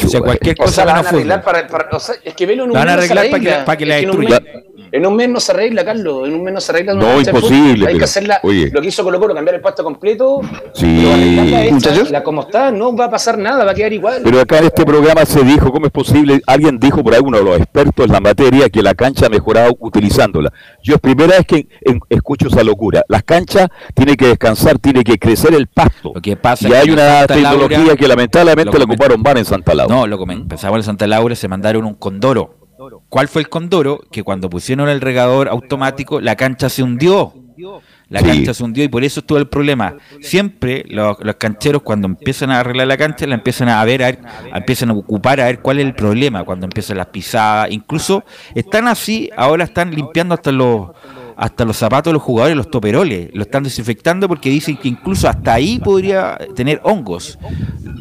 o sea cualquier O cosa sea, la menos van a arreglar para, para- o sea, es que Velo en un van a mes no se arreglar para que la- para que la Es en un destruya. mes- En un mes no se arregla, Carlos. En un mes no se arregla. No, de imposible. Hay pero, que hacerla. oye. Lo que hizo Colo Colo, cambiar el pasto completo. Sí, hecha. La como está, no va a pasar nada, va a quedar igual. Pero acá en este programa se dijo, ¿cómo es posible? Alguien dijo por ahí, uno de los expertos en la materia, que la cancha ha mejorado utilizándola. Yo es primera vez que en- escucho esa locura. Las canchas tienen que descansar, tiene que crecer el pasto. Lo que pasa y hay que una tecnología Laura- que lamentablemente la ocuparon mal en Santa Laura. No, lo comen- empezamos en Santa Laura, se mandaron un condoro. ¿Cuál fue el condoro? Que cuando pusieron el regador automático, la cancha se hundió. La Sí. cancha se hundió y por eso estuvo el problema. Siempre los, los cancheros cuando empiezan a arreglar la cancha, la empiezan a ver, a ver, empiezan a ocupar a ver cuál es el problema, cuando empiezan las pisadas. Incluso están así, ahora están limpiando hasta los hasta los zapatos de los jugadores, los toperoles, lo están desinfectando porque dicen que incluso hasta ahí podría tener hongos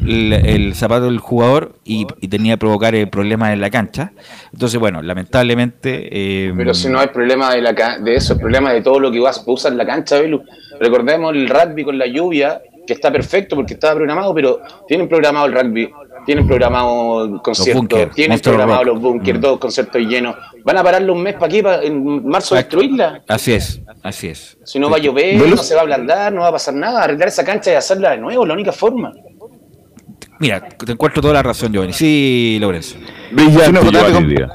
el, zapato del jugador y, tenía que provocar eh, problemas en la cancha. Entonces, bueno, lamentablemente... eh, Pero si no hay problema de, la de eso, el problema de todo lo que vas a usar en la cancha, Belu. Recordemos el rugby con la lluvia, que está perfecto porque estaba programado, pero tienen programado el rugby, tienen programado conciertos, tienen programado Rock. los bunkers, Mm. dos conciertos llenos. ¿Van a pararlo un mes para qué? ¿Para en marzo destruirla? Así es, así es. Si no va a llover, no se va a ablandar, no va a pasar nada. Arreglar esa cancha y hacerla de nuevo, la única forma. Mira, te encuentro toda la razón, Giovanni. Sí, Lorenzo. Brillante,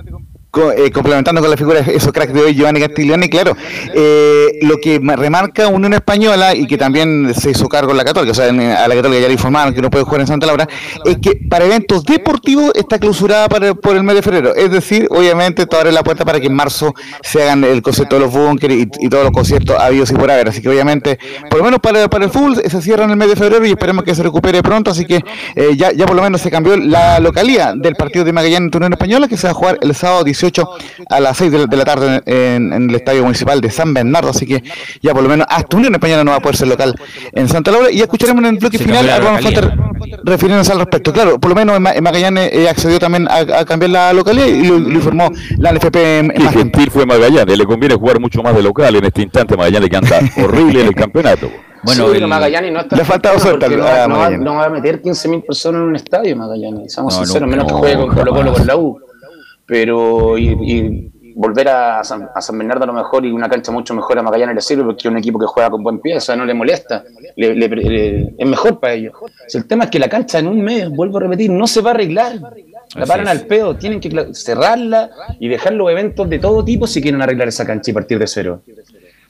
Eh, complementando con la figura de esos cracks de hoy, Giovanni Castiglioni, claro, eh, lo que remarca Unión Española y que también se hizo cargo en la Católica, o sea, en- a la Católica ya le informaron que no puede jugar en Santa Laura, es que para eventos deportivos está clausurada para- por el mes de febrero. Es decir, obviamente, esto abre la puerta para que en marzo se hagan el concierto de los bunkers y, y todos los conciertos habidos y por haber. Así que, obviamente, por lo menos para, para el fútbol se cierra en el mes de febrero y esperemos que se recupere pronto. Así que eh, ya, ya por lo menos se cambió la localidad del partido de Magallanes en Unión Española, que se va a jugar el sábado 18 a las 6 de la, de la tarde en, en el Estadio Municipal de San Bernardo. Así que ya por lo menos hasta Unión Española no va a poder ser local en Santa Laura. Y ya escucharemos en el bloque Se final a Ronald refiriéndose al respecto. Claro, por lo menos en Ma- en Magallanes eh, accedió también a, a cambiar la localidad y lo, lo informó la NFP en, en. Gentil fue Magallanes, le conviene jugar mucho más de local en este instante. Magallanes que anda horrible en el campeonato. Bueno, Sí, el- Magallanes no está Le ha faltado suerte no, no va, Magallanes. no va a meter 15.000 personas en un estadio Magallanes, seamos No, sinceros, menos que juegue con Colo Colo con la U. Pero y, y volver a San, a San Bernardo a lo mejor y una cancha mucho mejor a Magallanes le sirve porque es un equipo que juega con buen pie, o sea, no le molesta, le- le- le- es mejor para ellos. Si el tema es que la cancha en un mes, vuelvo a repetir, no se va a arreglar. La paran al pedo, tienen que cerrarla y dejar los eventos de todo tipo si quieren arreglar esa cancha y partir de cero.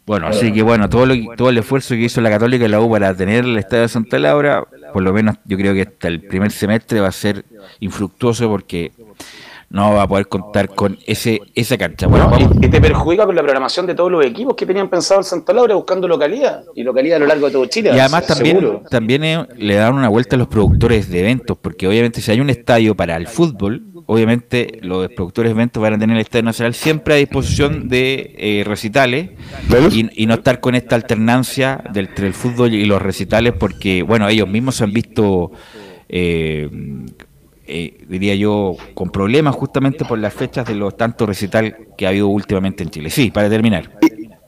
Bueno, así que bueno, todo, lo, que- todo el esfuerzo que hizo la Católica y la U para tener el Estadio de Santa Laura, por lo menos yo creo que hasta el primer semestre va a ser infructuoso porque no va a poder contar con ese esa cancha. Bueno, No, y, te perjudica con la programación de todos los equipos que tenían pensado el Santa Laura buscando localidad y localidad a lo largo de todo Chile. Y además también, seguro. también eh, le dan una vuelta a los productores de eventos, porque obviamente si hay un estadio para el fútbol, obviamente los productores de eventos van a tener el Estadio Nacional siempre a disposición de eh, recitales y, y no estar con esta alternancia del, entre el fútbol y los recitales, porque bueno, ellos mismos se han visto... eh, eh, diría yo, con problemas justamente por las fechas de los tantos recital que ha habido últimamente en Chile. Sí, para terminar.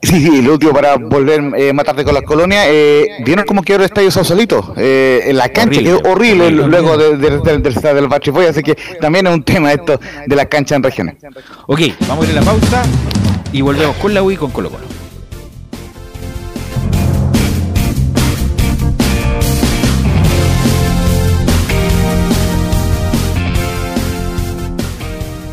Sí, sí, lo último para volver a matarte con las colonias. Eh, ¿Vieron cómo quedó el estadio Sausalito? Eh, en la cancha Horrible. quedó horrible luego de- de- de- del del Bachifoy, así que también es un tema esto de las canchas en regiones. Ok, vamos a ir a la pausa y volvemos con la U y con Colo Colo.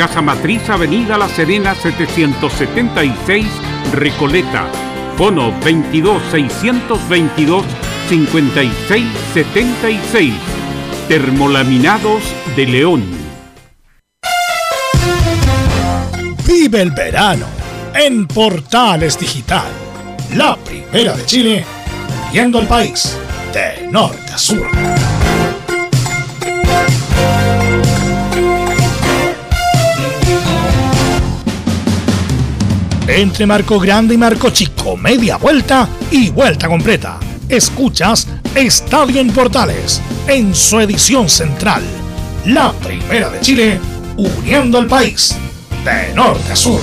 Casa Matriz, Avenida La Serena 776, Recoleta. Fono 22 622 5676. Termolaminados de León. Vive el verano en Portales Digital, la primera de Chile, viendo el país de norte a sur. Entre Marco Grande y Marco Chico, media vuelta y vuelta completa. Escuchas Estadio en Portales en su edición central, la primera de Chile, uniendo al país de norte a sur.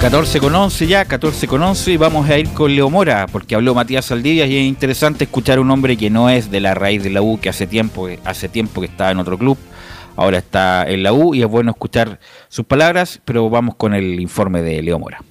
14 con 11 ya, 14 con 11 y vamos a ir con Leo Mora, porque habló Matías Saldivia y es interesante escuchar a un hombre que no es de la raíz de la U, que hace tiempo, hace tiempo que estaba en otro club, ahora está en la U y es bueno escuchar sus palabras, pero vamos con el informe de Leo Mora.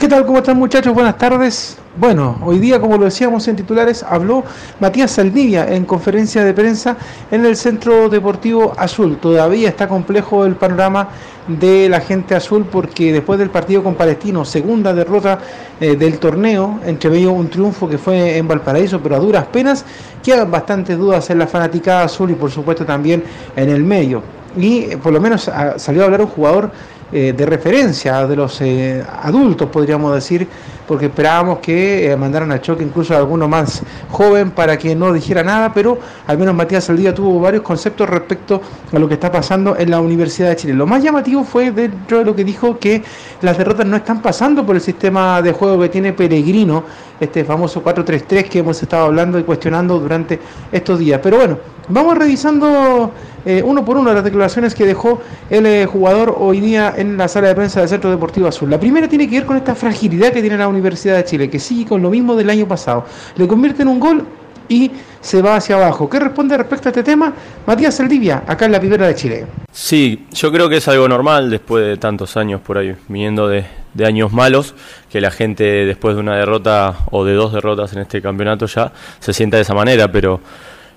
¿Qué tal? ¿Cómo están muchachos? Buenas tardes. Bueno, hoy día, como lo decíamos en titulares, habló Matías Saldivia en conferencia de prensa en el Centro Deportivo Azul. Todavía está complejo el panorama de la gente azul porque después del partido con Palestino, segunda derrota eh, del torneo, entre medio un triunfo que fue en Valparaíso, pero a duras penas, quedan bastantes dudas en la fanaticada azul y por supuesto también en el medio. Y por lo menos salió a hablar un jugador eh, de referencia de los eh, adultos, podríamos decir, porque esperábamos que eh, mandaran al choque incluso a alguno más joven para que no dijera nada, pero al menos Matías Saldía tuvo varios conceptos respecto a lo que está pasando en la Universidad de Chile. Lo más llamativo fue dentro de lo que dijo que las derrotas no están pasando por el sistema de juego que tiene Peregrino, este famoso 4-3-3 que hemos estado hablando y cuestionando durante estos días. Pero bueno, vamos revisando eh, uno por uno las declaraciones que dejó el eh, jugador hoy día en la sala de prensa del Centro Deportivo Azul. La primera tiene que ver con esta fragilidad que tiene la Universidad de Chile, que sigue con lo mismo del año pasado. Le convierte en un gol y se va hacia abajo. ¿Qué responde respecto a este tema Matías Saldivia, acá en la Primera de Chile? Sí, yo creo que es algo normal después de tantos años por ahí, viniendo de, de años malos, que la gente después de una derrota o de dos derrotas en este campeonato ya se sienta de esa manera, pero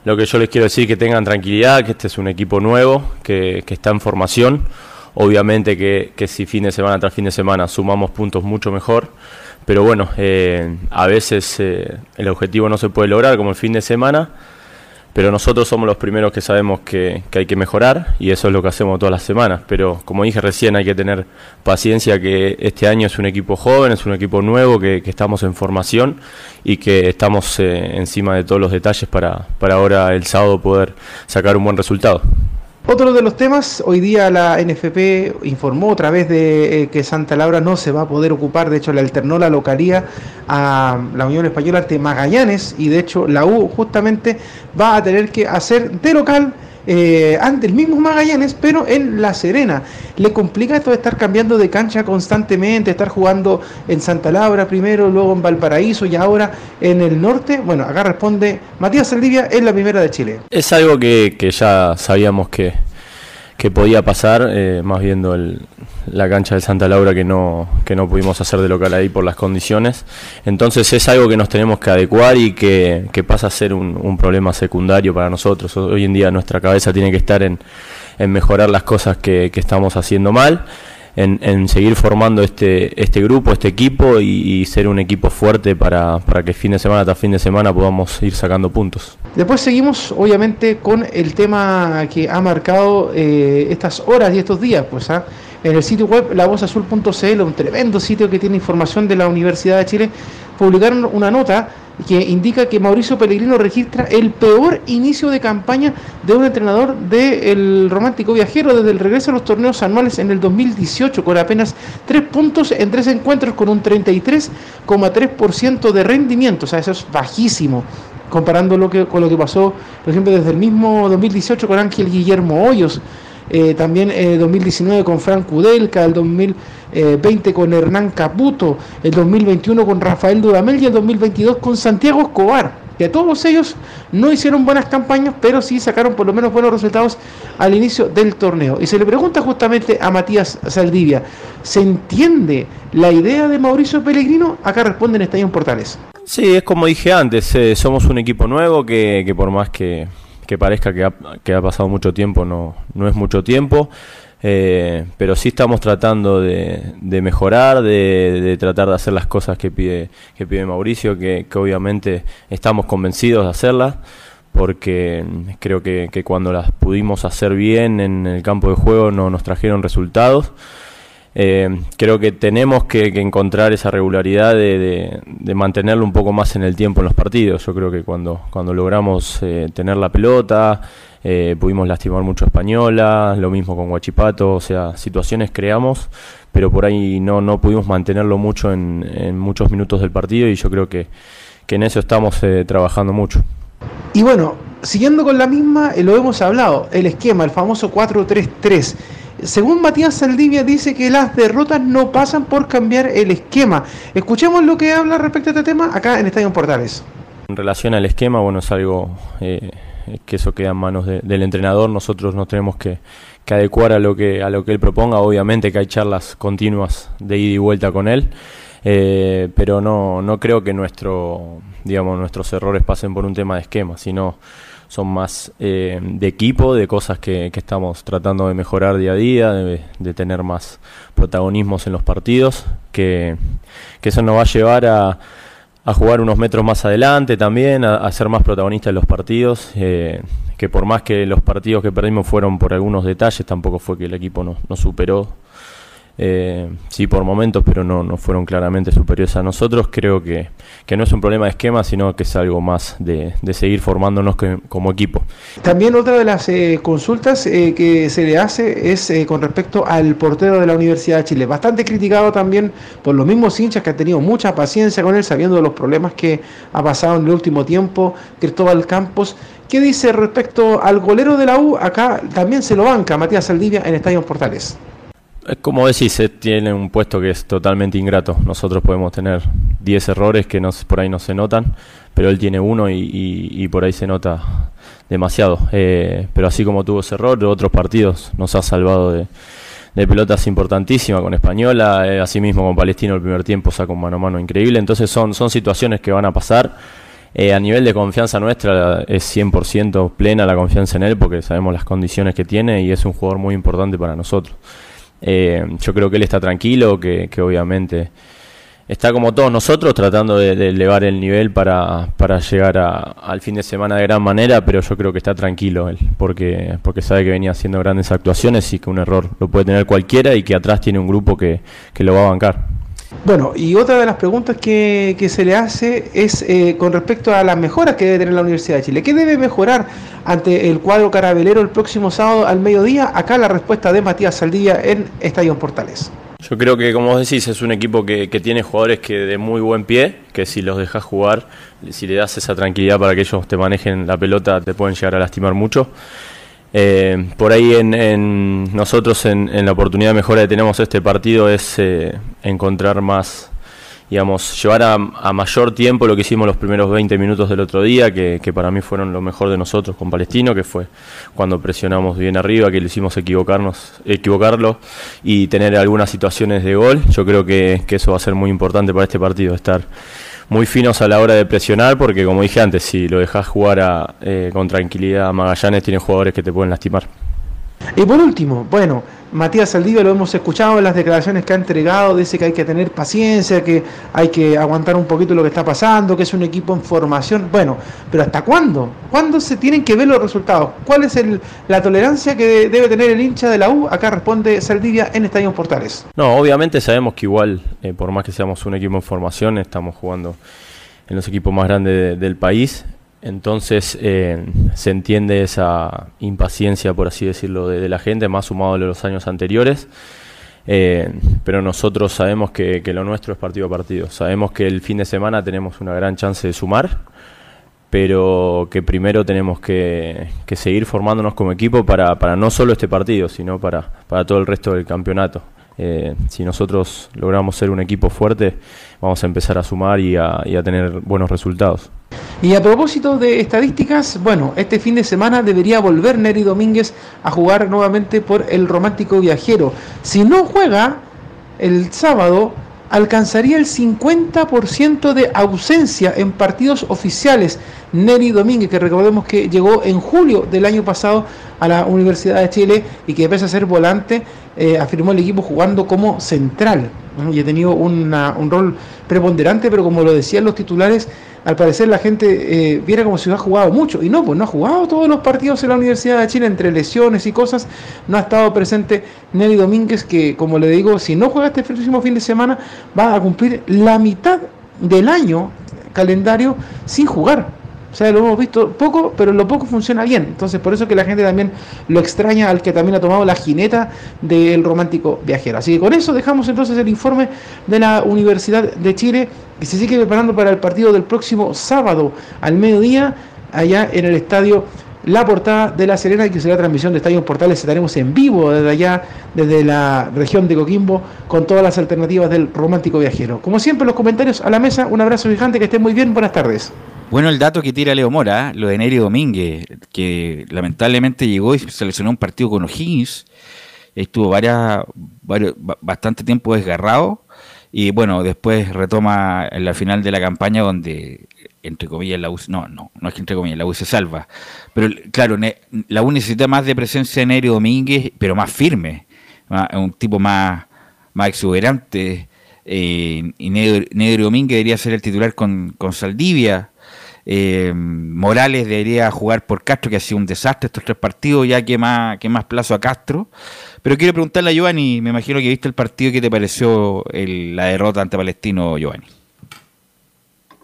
lo que yo les quiero decir es que tengan tranquilidad, que este es un equipo nuevo, que, está en formación. Obviamente que, si fin de semana tras fin de semana sumamos puntos mucho mejor, pero bueno, eh, a veces eh, el objetivo no se puede lograr como el fin de semana pero nosotros somos los primeros que sabemos que, hay que mejorar y eso es lo que hacemos todas las semanas. Pero como dije recién, hay que tener paciencia que este año es un equipo joven, es un equipo nuevo, que, estamos en formación y que estamos eh, encima de todos los detalles para, para ahora el sábado poder sacar un buen resultado. Otro de los temas, hoy día la NFP informó otra vez de eh, que Santa Laura no se va a poder ocupar, de hecho le alternó la localía a la Unión Española ante Magallanes y de hecho la U justamente va a tener que hacer de local eh, ante el mismo Magallanes, pero en La Serena. Le complica esto de estar cambiando de cancha constantemente, estar jugando en Santa Laura primero, luego en Valparaíso y ahora en el norte. Bueno, acá responde Matías Saldivia en la primera de Chile. Es algo que, que ya sabíamos que, que podía pasar, eh, más viendo la cancha de Santa Laura que no, que no pudimos hacer de local ahí por las condiciones. Entonces es algo que nos tenemos que adecuar y que, pasa a ser un, problema secundario para nosotros. Hoy en día nuestra cabeza tiene que estar en, mejorar las cosas que, estamos haciendo mal. En, seguir formando este, este grupo, este equipo y, ser un equipo fuerte para, para que fin de semana tras fin de semana podamos ir sacando puntos. Después seguimos, obviamente, con el tema que ha marcado eh, estas horas y estos días, pues, ¿ah? en el sitio web lavozazul.cl, un tremendo sitio que tiene información de la Universidad de Chile, publicaron una nota que indica que Mauricio Pellegrino registra el peor inicio de campaña de un entrenador del Romántico Viajero desde el regreso a los torneos anuales en el 2018, con apenas tres puntos en tres encuentros, con un 33,3% de rendimiento, o sea, eso es bajísimo comparando lo que, con lo que pasó, por ejemplo, desde el mismo 2018 con Ángel Guillermo Hoyos, eh, también eh, 2019 con Frank Udelka, el 2020 con Hernán Caputo, el 2021 con Rafael Dudamel y el 2022 con Santiago Escobar. Que todos ellos no hicieron buenas campañas, pero sí sacaron por lo menos buenos resultados al inicio del torneo. Y se le pregunta justamente a Matías Saldivia, ¿se entiende la idea de Mauricio Pellegrino? Acá responden Estadio Portales. Sí, es como dije antes, eh, somos un equipo nuevo que, por más que, parezca que ha, que ha, pasado mucho tiempo, no, no es mucho tiempo, eh, pero sí estamos tratando de, mejorar, de, tratar de hacer las cosas que pide, que pide Mauricio, que, obviamente estamos convencidos de hacerlas, porque creo que, que cuando las pudimos hacer bien en el campo de juego no nos trajeron resultados. Eh, creo que tenemos que, encontrar esa regularidad de, mantenerlo un poco más en el tiempo en los partidos. Yo creo que cuando, cuando logramos eh, tener la pelota, eh, pudimos lastimar mucho a Española, lo mismo con Guachipato, o sea, situaciones creamos, pero por ahí no, no pudimos mantenerlo mucho en, muchos minutos del partido y yo creo que, que en eso estamos trabajando mucho. Y bueno, siguiendo con la misma, eh, lo hemos hablado, el esquema, el famoso 4-3-3. Según Matías Saldivia dice que las derrotas no pasan por cambiar el esquema. Escuchemos lo que habla respecto a este tema acá en Estadio Portales. En relación al esquema, bueno, es algo eh, que eso queda en manos de- del entrenador. Nosotros nos tenemos que, que adecuar a lo que a lo que él proponga. Obviamente que hay charlas continuas de ida y vuelta con él, eh, pero no no creo que nuestro digamos nuestros errores pasen por un tema de esquema, sino son más eh, de equipo, de cosas que, que estamos tratando de mejorar día a día, de, de tener más protagonismos en los partidos, que, que eso nos va a llevar a, a jugar unos metros más adelante también, a, a ser más protagonistas en los partidos, eh, que por más que los partidos que perdimos fueron por algunos detalles, tampoco fue que el equipo no, no superó. Eh, sí, por momentos, pero no, no fueron claramente superiores a nosotros. Creo que, que no es un problema de esquema, sino que es algo más de, de seguir formándonos que- como equipo. También otra de las eh, consultas eh, que se le hace es eh, con respecto al portero de la Universidad de Chile. Bastante criticado también por los mismos hinchas que han tenido mucha paciencia con él, sabiendo de los problemas que ha pasado en el último tiempo, Cristóbal Campos. ¿Qué dice respecto al golero de la U? Acá también se lo banca Matías Saldivia en Estadio Portales. Como decís, eh, tiene un puesto que es totalmente ingrato. Nosotros podemos tener 10 errores que no, se- por ahí no se notan, pero él tiene uno y, por ahí se nota demasiado. Eh, pero así como tuvo ese error, otros partidos nos ha salvado de, pelotas importantísimas con Española, eh, así mismo con Palestino el primer tiempo saca un mano a mano increíble. Entonces son, son situaciones que van a pasar. Eh, a nivel de confianza nuestra es 100% plena la confianza en él porque sabemos las condiciones que tiene y es un jugador muy importante para nosotros. Eh, yo creo que él está tranquilo, que, que obviamente está como todos nosotros tratando de, elevar el nivel para, para llegar a- al fin de semana de gran manera, pero yo creo que está tranquilo él, porque, porque sabe que venía haciendo grandes actuaciones y que un error lo puede tener cualquiera y que atrás tiene un grupo que, que lo va a bancar. Bueno, y otra de las preguntas que, que se le hace es eh, con respecto a las mejoras que debe tener la Universidad de Chile. ¿Qué debe mejorar ante el cuadro carabelero el próximo sábado al mediodía? Acá la respuesta de Matías Saldivia en Estadio Portales. Yo creo que, como vos decís, es un equipo que, que tiene jugadores que de muy buen pie, que si los dejas jugar, si le das esa tranquilidad para que ellos te manejen la pelota, te pueden llegar a lastimar mucho. Eh, por ahí en, en nosotros en, en la oportunidad de mejora que tenemos este partido es eh, encontrar más, digamos, llevar a, mayor tiempo lo que hicimos los primeros 20 minutos del otro día, que, que para mí fueron lo mejor de nosotros con Palestino, que fue cuando presionamos bien arriba, que le hicimos equivocarnos, equivocarlo y tener algunas situaciones de gol. Yo creo que, que eso va a ser muy importante para este partido, estar muy finos a la hora de presionar, porque como dije antes, si lo dejas jugar a, eh, con tranquilidad a Magallanes, tiene jugadores que te pueden lastimar. Y por último, bueno, Matías Saldivia lo hemos escuchado en las declaraciones que ha entregado, dice que hay que tener paciencia, que hay que aguantar un poquito lo que está pasando, que es un equipo en formación. Bueno, pero ¿hasta cuándo? ¿Cuándo se tienen que ver los resultados? ¿Cuál es el- la tolerancia que de- debe tener el hincha de la U? Acá responde Saldivia en Estadio Portales. No, obviamente sabemos que igual, eh, por más que seamos un equipo en formación, estamos jugando en los equipos más grandes de- del país. Entonces eh, se entiende esa impaciencia, por así decirlo, de, la gente, más sumado a los años anteriores. Eh, pero nosotros sabemos que, lo nuestro es partido a partido. Sabemos que el fin de semana tenemos una gran chance de sumar, pero que primero tenemos que, seguir formándonos como equipo para, para no solo este partido, sino para, todo el resto del campeonato. Eh, si nosotros logramos ser un equipo fuerte, vamos a empezar a sumar y a tener buenos resultados. Y a propósito de estadísticas, bueno, este fin de semana debería volver Neri Domínguez a jugar nuevamente por el Romántico Viajero. Si no juega el sábado, alcanzaría el 50% de ausencia en partidos oficiales. Neri Domínguez, que recordemos que llegó en julio del año pasado a la Universidad de Chile y que pese a ser volante, eh, afirmó el equipo jugando como central. Y ha tenido una- un rol preponderante, pero como lo decían los titulares, al parecer la gente eh, viera como si hubiera jugado mucho. Y no, pues no ha jugado todos los partidos en la Universidad de Chile, entre lesiones y cosas. No ha estado presente Nelly Domínguez, que como le digo, si no juega este próximo fin de semana, va a cumplir la mitad del año calendario sin jugar. O sea, lo hemos visto poco, pero lo poco funciona bien. Entonces, por eso que la gente también lo extraña al que también ha tomado la jineta del romántico viajero. Así que con eso dejamos entonces el informe de la Universidad de Chile, que se sigue preparando para el partido del próximo sábado al mediodía allá en el estadio La Portada de La Serena, que será transmisión de Estadio Portales. Estaremos en vivo desde allá, desde la región de Coquimbo, con todas las alternativas del romántico viajero. Como siempre, los comentarios a la mesa. Un abrazo gigante, que estén muy bien. Buenas tardes. Bueno, el dato que tira Leo Mora, lo de Neri Domínguez, que lamentablemente llegó y seleccionó un partido con O'Higgins, estuvo varias, varios, bastante tiempo desgarrado y bueno, después retoma en la final de la campaña donde entre comillas la U, no, no, no es que entre comillas la U se salva, pero claro, la U necesita más de presencia de Neri Domínguez, pero más firme, un tipo más, más exuberante. Eh, y Negro, Domínguez debería ser el titular con, con Saldivia eh, Morales debería jugar por Castro, que ha sido un desastre estos tres partidos, ya que más, que más plazo a Castro. Pero quiero preguntarle a Giovanni, me imagino que viste el partido, ¿qué te pareció la derrota ante Palestino, Giovanni?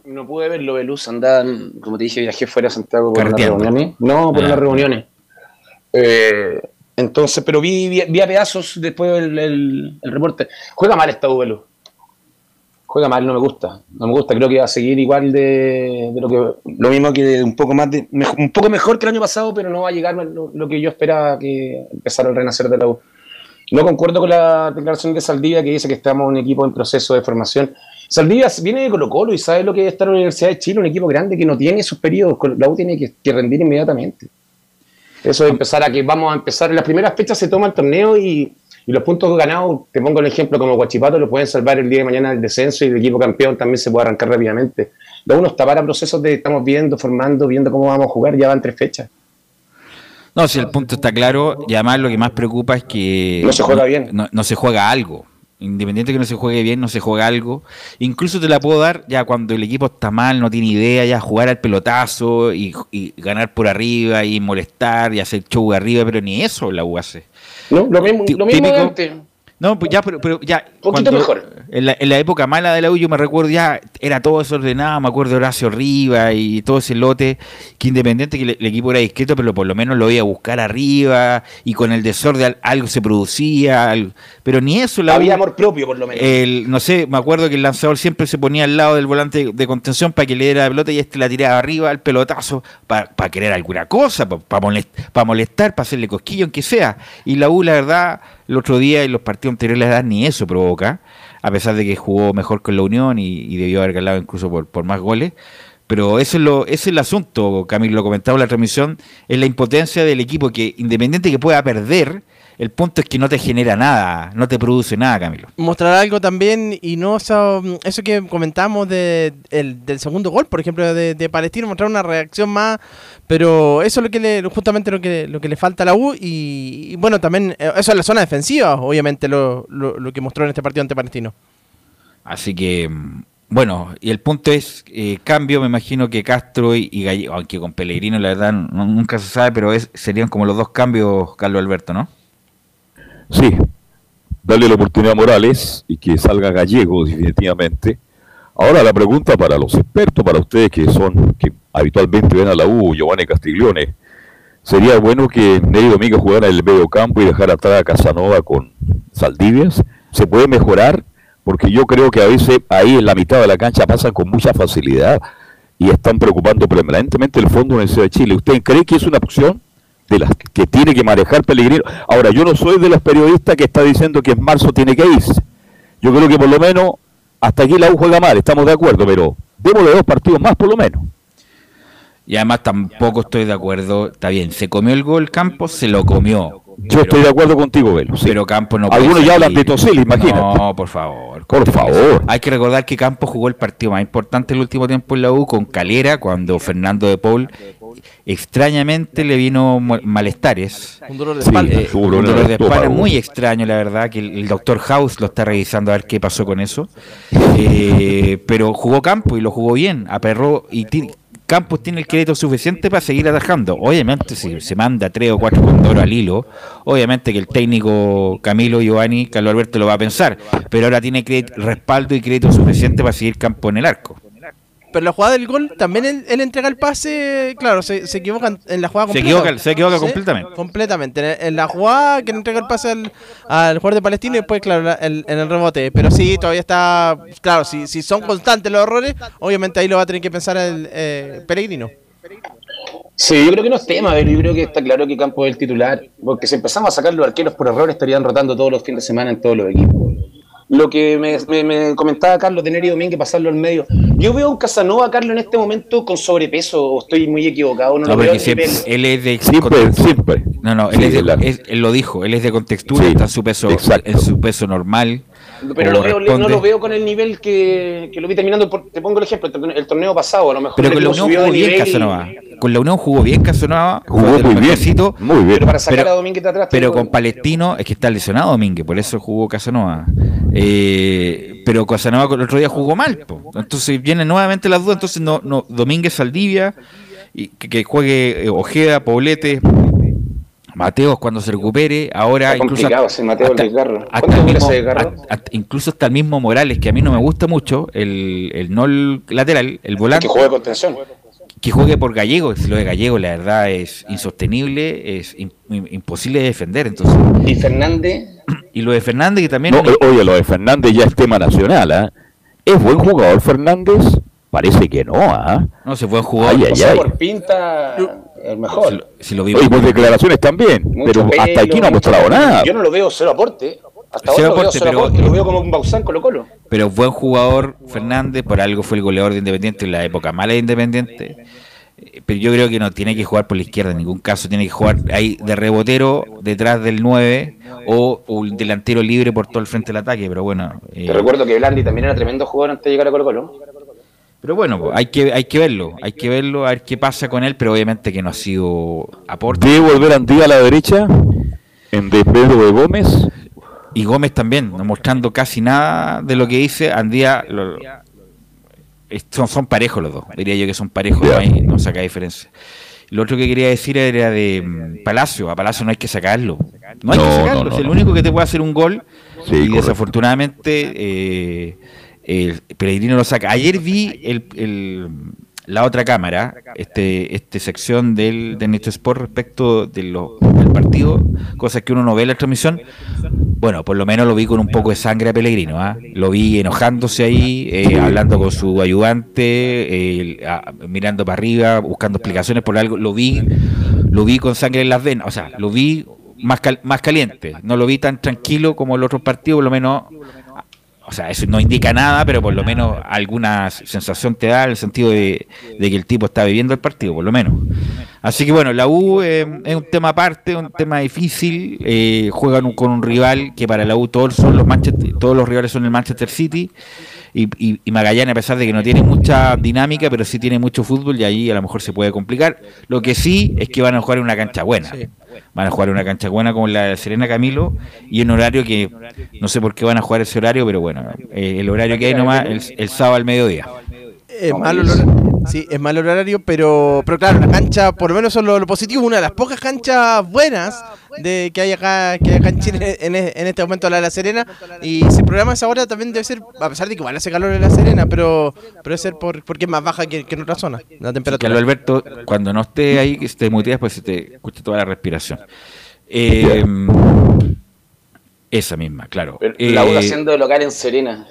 No pude verlo, Belus, andaban, como te dije, viajé fuera a Santiago por las reuniones. No, por ah. reuniones. Eh, entonces, pero vi, vi, a pedazos después el, reporte. Juega mal esta Belus juega mal, no me gusta. No me gusta, creo que va a seguir igual de, lo que lo mismo que un poco más de, un poco mejor que el año pasado, pero no va a llegar lo, que yo esperaba que empezara el renacer de la U. No concuerdo con la declaración de Saldivia que dice que estamos un equipo en proceso de formación. Saldivia viene de Colo Colo y sabe lo que es estar en la Universidad de Chile, un equipo grande que no tiene esos periodos. La U tiene que, que rendir inmediatamente. Eso de empezar a que vamos a empezar, en las primeras fechas se toma el torneo y, y los puntos ganados, te pongo el ejemplo como Guachipato, lo pueden salvar el día de mañana el descenso y el equipo campeón también se puede arrancar rápidamente. Lo uno está para procesos de estamos viendo, formando, viendo cómo vamos a jugar, ya van tres fechas. No, si el punto está claro, y además lo que más preocupa es que... No se juega bien. No, se juega algo. Independiente que no se juegue bien, no se juega algo. Incluso te la puedo dar ya cuando el equipo está mal, no tiene idea, ya jugar al pelotazo y, ganar por arriba y molestar y hacer show arriba, pero ni eso la U hace. No, lo mismo, lo mismo No, pues ya, pero, pero ya. Poquito mejor. En la, en la, época mala de la U, yo me recuerdo ya, era todo desordenado, me acuerdo de Horacio Riva y todo ese lote, que independiente que el, equipo era discreto, pero por lo menos lo iba a buscar arriba y con el desorden algo se producía, pero ni eso la Había amor propio, por lo menos. El, no sé, me acuerdo que el lanzador siempre se ponía al lado del volante de contención para que le diera la pelota y este la tiraba arriba al pelotazo para querer alguna cosa, para molestar, molestar, para hacerle cosquillo, aunque sea. Y la U, la verdad, el otro día y los partidos anteriores, ni eso provoca a pesar de que jugó mejor con la Unión y, debió haber ganado incluso por, más goles. Pero eso es, lo, ese es el asunto, Camilo, lo comentaba en la transmisión, es la impotencia del equipo que independiente que pueda perder, el punto es que no te genera nada, no te produce nada, Camilo. Mostrar algo también y no eso, eso que comentamos de, del segundo gol, por ejemplo, de, de, Palestino, mostrar una reacción más, pero eso es lo que le, justamente lo que, lo que le falta a la U y, bueno, también eh, eso es la zona defensiva, obviamente, lo, lo, que mostró en este partido ante Palestino. Así que, bueno, y el punto es, eh, cambio, me imagino que Castro y, y aunque con Pellegrino la verdad nunca se sabe, pero es, serían como los dos cambios, Carlos Alberto, ¿no? Sí, darle la oportunidad a Morales y que salga gallego definitivamente. Ahora la pregunta para los expertos, para ustedes que son, que habitualmente ven a la U, Giovanni Castiglione, sería bueno que Ney Domínguez jugara en el medio campo y dejar atrás a Casanova con Saldivias. Se puede mejorar, porque yo creo que a veces ahí en la mitad de la cancha pasan con mucha facilidad y están preocupando permanentemente el Fondo de Universidad de Chile. ¿Usted cree que es una opción? De las que tiene que manejar Pellegrino. Ahora, yo no soy de los periodistas que está diciendo que en marzo tiene que irse. Yo creo que por lo menos hasta aquí la U juega mal, estamos de acuerdo, pero démosle dos partidos más por lo menos. Y además tampoco estoy de acuerdo, está bien, se comió el gol Campos, se lo comió. Yo estoy de acuerdo contigo, Velo. Pero Campos no Algunos ya hablan de Tosil, imagínate. No, por favor. Por favor. Hay que recordar que Campos jugó el partido más importante el último tiempo en la U con Calera, cuando Fernando de Paul extrañamente le vino malestares. Un dolor de espalda. Eh, un dolor de espalda muy extraño, la verdad, que el, doctor House lo está revisando a ver qué pasó con eso. Eh, pero jugó Campos y lo jugó bien, aperró y Campos tiene el crédito suficiente para seguir atajando. Obviamente, si se manda tres o cuatro condoros al hilo, obviamente que el técnico Camilo Giovanni, Carlos Alberto lo va a pensar, pero ahora tiene respaldo y crédito suficiente para seguir Campos en el arco. Pero la jugada del gol, también él, entrega el pase, claro, se, equivoca en la jugada Se equivoca, se equivoca completamente. Completamente. En, la jugada que entrega el pase al, al jugador de Palestina y después, claro, en el rebote. Pero sí, todavía está, claro, si, si son constantes los errores, obviamente ahí lo va a tener que pensar el eh, Peregrino. Sí, yo creo que no es tema, pero yo creo que está claro que Campo es el titular, porque si empezamos a sacar los arqueros por error estarían rotando todos los fines de semana en todos los equipos. Lo que me, me, comentaba Carlos de Neri Domínguez, pasarlo al medio. Yo veo a un Casanova, Carlos, en este momento con sobrepeso, o estoy muy equivocado. No, no lo veo él es de. Siempre, siempre. No, no, él, es de, él lo dijo, él es de contextura, está en su peso, en su peso normal. Pero lo veo, no lo veo con el nivel que, que lo vi terminando. te pongo el ejemplo, el, torneo pasado, a lo mejor. Pero con la Unión jugó bien Casanova. Con la Unión jugó bien Casanova. Jugó muy bien. Muy bien. Pero para sacar a Domínguez de atrás. Pero con Palestino es que está lesionado Domínguez, por eso jugó Casanova. Eh, pero Casanova el otro día jugó mal. Entonces vienen nuevamente las dudas. Entonces no, no Domínguez Saldivia, y que, que juegue eh, Ojeda, Poblete Mateos cuando se recupere, ahora incluso hasta, Mateo incluso hasta el mismo Morales, que a mí no me gusta mucho, el, el no lateral, el volante. Que juegue contención. Que juegue por Gallego, lo de Gallego la verdad es insostenible, es imposible de defender. entonces ¿Y Fernández? Y lo de Fernández que también... oye, lo de Fernández ya es tema nacional, ¿eh? ¿Es buen jugador Fernández? Parece que no, ¿ah? No, se fue jugar. Ay, por pinta el mejor. Si, lo vimos. Y por declaraciones también. pero hasta aquí no ha mostrado nada. Yo no lo veo cero aporte. Hasta ahora lo veo cero pero, aporte. Lo veo como un Bausán Colo Colo. Pero buen jugador Fernández, por algo fue el goleador de Independiente en la época mala de Independiente. Pero yo creo que no tiene que jugar por la izquierda en ningún caso. Tiene que jugar ahí de rebotero detrás del 9 o, un delantero libre por todo el frente del ataque. Pero bueno. Te eh, recuerdo que Blandi también era tremendo jugador antes de llegar a Colo Colo. Pero bueno, hay que, hay que verlo, hay que verlo, a ver qué pasa con él, pero obviamente que no ha sido aporte. ¿Debe volver Andía a la derecha? ¿En vez de Gómez? Y Gómez también, no mostrando casi nada de lo que dice. Andía son, son, parejos los dos, diría yo que son parejos, no, hay, no saca diferencia. Lo otro que quería decir era de mm, Palacio. A Palacio no hay que sacarlo. No hay que sacarlo. es el único que te puede hacer un gol. y desafortunadamente eh, el Pellegrino lo saca. Ayer vi el, la otra cámara, este, este sección del, de Neto Sport respecto de lo, del partido, cosas que uno no ve en la transmisión. Bueno, por lo menos lo vi con un poco de sangre a Pellegrino. ¿ah? Lo vi enojándose ahí, eh, hablando con su ayudante, eh, mirando para arriba, buscando explicaciones por algo. Lo vi, lo vi con sangre en las venas. O sea, lo vi más, más caliente. No lo vi tan tranquilo como el otro partido, por lo menos o sea, eso no indica nada, pero por lo menos alguna sensación te da el sentido de, que el tipo está viviendo el partido, por lo menos. Así que bueno, la U eh, es un tema aparte, un tema difícil. Eh, juegan con un rival que para la U todos son los Manchester, todos los rivales son el Manchester City. Y, y, Magallanes, a pesar de que no tiene mucha dinámica, pero sí tiene mucho fútbol y ahí a lo mejor se puede complicar. Lo que sí es que van a jugar en una cancha buena. Van a jugar una cancha buena como la de Serena Camilo y un horario que no sé por qué van a jugar ese horario, pero bueno, eh, el horario que hay nomás el, el sábado al mediodía. Es malo, sí, es mal horario, pero, pero claro, la cancha, por lo menos son lo, positivo, una de las pocas canchas buenas de que hay acá, que hay acá en Chile en, este momento la de La Serena. Y si el programa es ahora también debe ser, a pesar de que igual hace calor en La Serena, pero, pero debe ser por, porque es más baja que, en otra zona, la temperatura. Sí, Alberto, cuando no esté ahí, que esté muteas, pues se te escucha toda la respiración. Eh, esa misma, claro. la U eh, haciendo local en Serena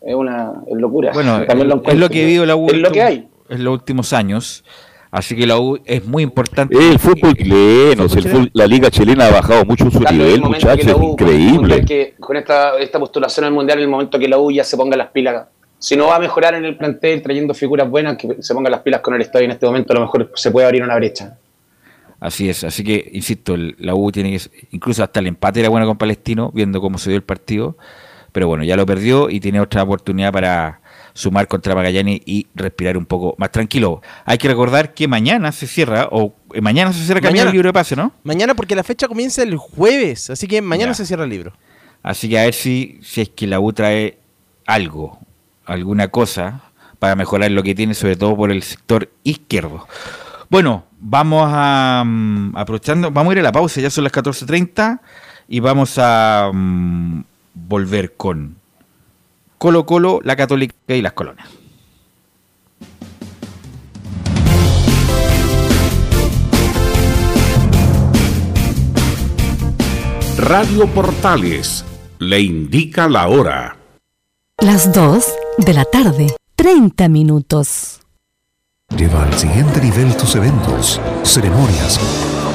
es una locura. Bueno, es lo que vivido la U. Es lo que hay. En los últimos años. Así que la U es muy importante. El fútbol chileno, la liga chilena ha bajado mucho su nivel, muchachos, es increíble. Que con esta, esta postulación al mundial, en el momento que la U ya se ponga las pilas, si no va a mejorar en el plantel trayendo figuras buenas, que se ponga las pilas con el estadio en este momento, a lo mejor se puede abrir una brecha. Así es, así que, insisto, la U tiene que, incluso hasta el empate era bueno con Palestino, viendo cómo se dio el partido pero bueno, ya lo perdió y tiene otra oportunidad para sumar contra Magallanes y respirar un poco más tranquilo. Hay que recordar que mañana se cierra, o eh, mañana se cierra mañana, el libro de pase, ¿no? Mañana porque la fecha comienza el jueves, así que mañana se cierra el libro. Así que a ver si, si es que la U trae algo, alguna cosa para mejorar lo que tiene, sobre todo por el sector izquierdo. Bueno, vamos a mm, aprovechando, vamos a ir a la pausa, ya son las 14.30 y vamos a mm, volver con Colo Colo, la Católica y las Colonias. Radio Portales le indica la hora. Las 2 de la tarde, 30 minutos. Lleva al siguiente nivel tus eventos, ceremonias,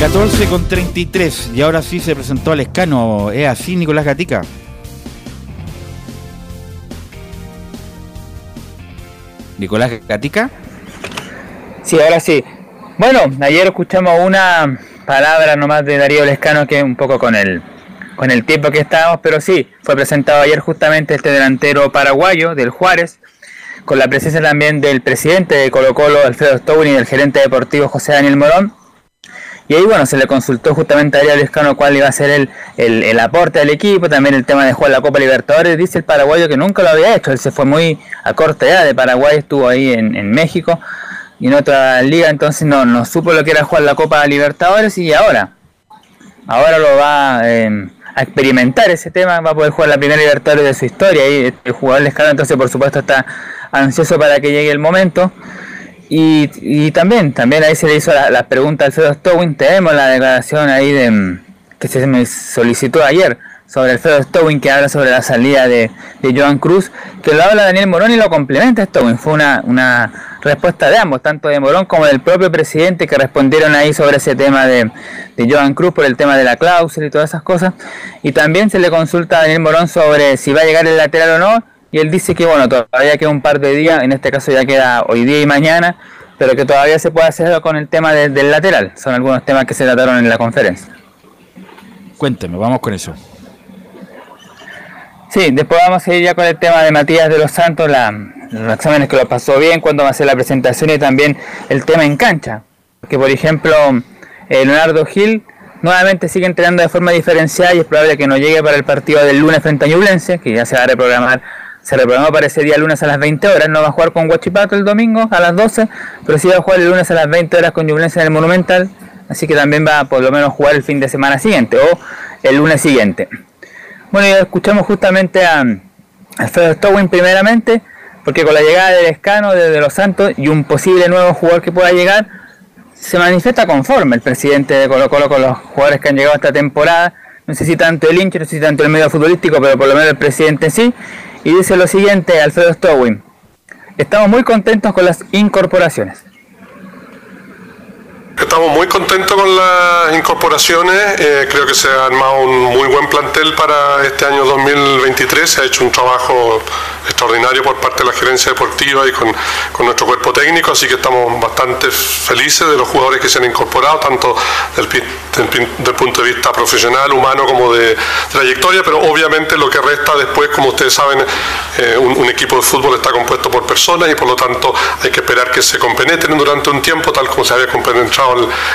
...14 con 33... ...y ahora sí se presentó al escano... ¿Es así, Nicolás Gatica? Nicolás Gatica. Sí, ahora sí. Bueno, ayer escuchamos una palabra nomás de Darío Lescano que un poco con el, con el tiempo que estábamos, pero sí, fue presentado ayer justamente este delantero paraguayo del Juárez, con la presencia también del presidente de Colo Colo, Alfredo Stowin, y del gerente deportivo José Daniel Morón. Y ahí, bueno, se le consultó justamente a Darío Lescano cuál iba a ser el, el, el, aporte del equipo, también el tema de jugar la Copa Libertadores. Dice el paraguayo que nunca lo había hecho, él se fue muy a corta edad de Paraguay, estuvo ahí en, en México y en otra liga, entonces no, no supo lo que era jugar la Copa Libertadores y ahora, ahora lo va eh, a experimentar ese tema, va a poder jugar la primera Libertadores de su historia y el jugador Lescano entonces por supuesto está ansioso para que llegue el momento. Y, y también, también ahí se le hizo la, la pregunta al Alfredo Stowin, tenemos la declaración ahí de que se me solicitó ayer sobre Alfredo Stowin que habla sobre la salida de, de Joan Cruz, que lo habla Daniel Morón y lo complementa Stowin. Fue una, una respuesta de ambos, tanto de Morón como del propio presidente que respondieron ahí sobre ese tema de, de Joan Cruz por el tema de la cláusula y todas esas cosas. Y también se le consulta a Daniel Morón sobre si va a llegar el lateral o no. Y él dice que bueno, todavía queda un par de días, en este caso ya queda hoy día y mañana, pero que todavía se puede hacer con el tema de, del lateral. Son algunos temas que se trataron en la conferencia. Cuénteme, vamos con eso. Sí, después vamos a ir ya con el tema de Matías de los Santos, la, los exámenes que lo pasó bien, cuando va a hacer la presentación y también el tema en cancha. Que por ejemplo, eh, Leonardo Gil nuevamente sigue entrenando de forma diferenciada y es probable que no llegue para el partido del lunes frente a Ñublense, que ya se va a reprogramar, se reprogramó para ese día lunes a las 20 horas, no va a jugar con Guachipato el domingo a las 12, pero sí va a jugar el lunes a las 20 horas con Ñublense en el Monumental, así que también va por lo menos jugar el fin de semana siguiente o el lunes siguiente. Bueno, ya escuchamos justamente a Alfredo Stowin primeramente, porque con la llegada del Escano desde Los Santos y un posible nuevo jugador que pueda llegar, se manifiesta conforme el presidente de Colo Colo con los jugadores que han llegado esta temporada. No sé si tanto el hincha, no sé si tanto el medio futbolístico, pero por lo menos el presidente sí. Y dice lo siguiente, Alfredo Stowin. Estamos muy contentos con las incorporaciones. Estamos muy contentos con las incorporaciones. Eh, creo que se ha armado un muy buen plantel para este año 2023. Se ha hecho un trabajo extraordinario por parte de la gerencia deportiva y con, nuestro cuerpo técnico, así que estamos bastante felices de los jugadores que se han incorporado, tanto del, del punto de vista profesional, humano, como de trayectoria, pero obviamente lo que resta después, como ustedes saben, eh, un, un equipo de fútbol está compuesto por personas y por lo tanto hay que esperar que se compenetren durante un tiempo, tal como se había compenetrado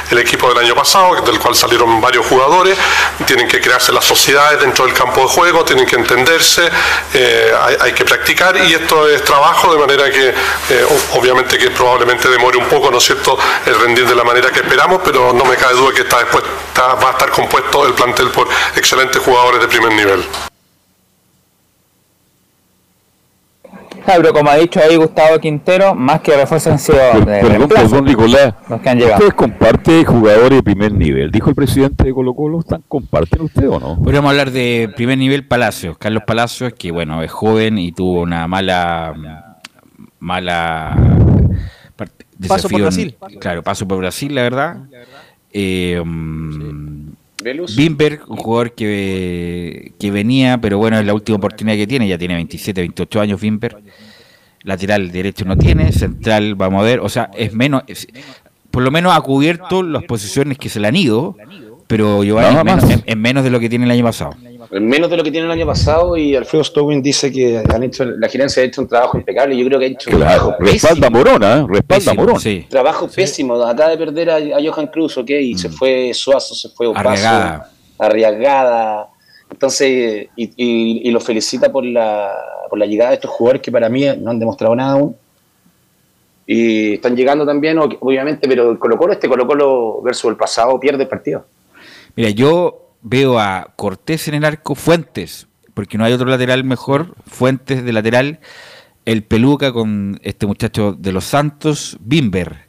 el, equipo del año pasado, del cual salieron varios jugadores, tienen que crearse las sociedades dentro del campo de juego, tienen que entenderse, eh, hay, que practicar y esto es trabajo, de manera que eh, obviamente que probablemente demore un poco, ¿no es cierto?, el rendir de la manera que esperamos, pero no me cabe duda que está, va a estar compuesto el plantel por excelentes jugadores de primer nivel. Claro, como ha dicho ahí Gustavo Quintero, más que refuerzos han sido de Perdón, perdón, Nicolás. los que han llegado. ¿Ustedes comparten jugadores de primer nivel? Dijo el presidente de Colo Colo, ¿están, ¿comparten ustedes o no? Podríamos hablar de primer nivel Palacios. Carlos Palacios, que bueno, es joven y tuvo una mala mala part- Paso por desafío Brasil. Claro, paso por Brasil, la verdad. Eh, Velus. Bimber, un jugador que, que venía, pero bueno, es la última oportunidad que tiene, ya tiene 27, 28 años Bimber. Lateral derecho no tiene, central vamos a ver, o sea, es menos, es- por lo menos ha cubierto las posiciones que se le han ido, pero Giovanni es menos, es menos de lo que tiene el año pasado. Menos de lo que tiene el año pasado y Alfredo Stowin dice que han hecho, la gerencia ha hecho un trabajo impecable. Yo creo que ha hecho un Claro, trabajo respalda pésimo. Morona, ¿eh? respalda Pésimo, Morona. sí. Trabajo pésimo. Acaba de perder a, a Johan Cruz, ok, y se fue Suazo, se fue Opaso, Arriagada. Arriagada. Entonces, y, y, y lo felicita por la, por la llegada de estos jugadores que para mí no han demostrado nada aún. Y están llegando también, obviamente, pero el Colo Colo, este Colo Colo versus el pasado, pierde el partido. Mira, yo veo a Cortés en el arco, Fuentes, porque no hay otro lateral mejor, Fuentes de lateral, el Peluca con este muchacho de los Santos, Bimber,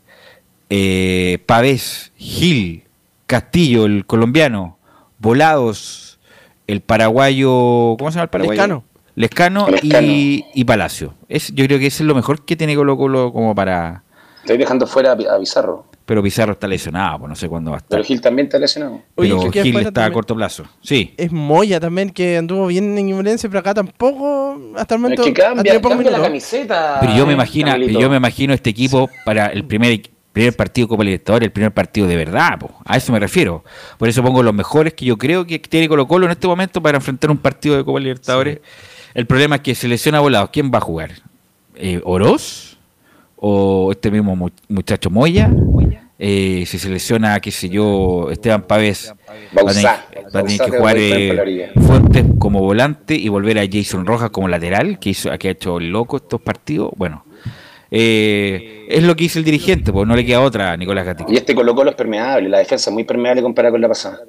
eh, Pavés, Gil, Castillo, el colombiano, Volados, el paraguayo, ¿cómo se llama el paraguayo? Lescano. Lescano, Lescano. Y, y Palacio. Es, yo creo que ese es lo mejor que tiene Colo Colo como para... Estoy dejando fuera a, a Pizarro, Pero Pizarro está lesionado, pues no sé cuándo va a estar. pero Gil también está lesionado. Oye, Pero que Gil está a corto plazo. Sí. Es Moya también, que anduvo bien en Ñublense, pero acá tampoco, hasta el Es momento. que ha cambia, la camiseta. Pero yo me imagino, Carmelito. yo me imagino este equipo para el primer primer partido de Copa Libertadores, el primer partido de verdad, po. a eso me refiero. Por eso pongo los mejores que yo creo que tiene Colo Colo en este momento para enfrentar un partido de Copa Libertadores. El problema es que se lesiona volado. ¿Quién va a jugar? Eh, ¿Oroz? ¿O este mismo mu- muchacho Moya? Eh, si se lesiona, qué sé yo, Esteban Pavés, va a tener, Bauzá. va a tener Bauzá que jugar eh. Fuentes como volante y volver a Jason Rojas como lateral, que, hizo, que ha hecho el loco estos partidos. Bueno, eh, es lo que hizo el dirigente, pues no le queda otra a Nicolás Gatica. Y este Colo Colo es permeable, la defensa es muy permeable comparada con la pasada.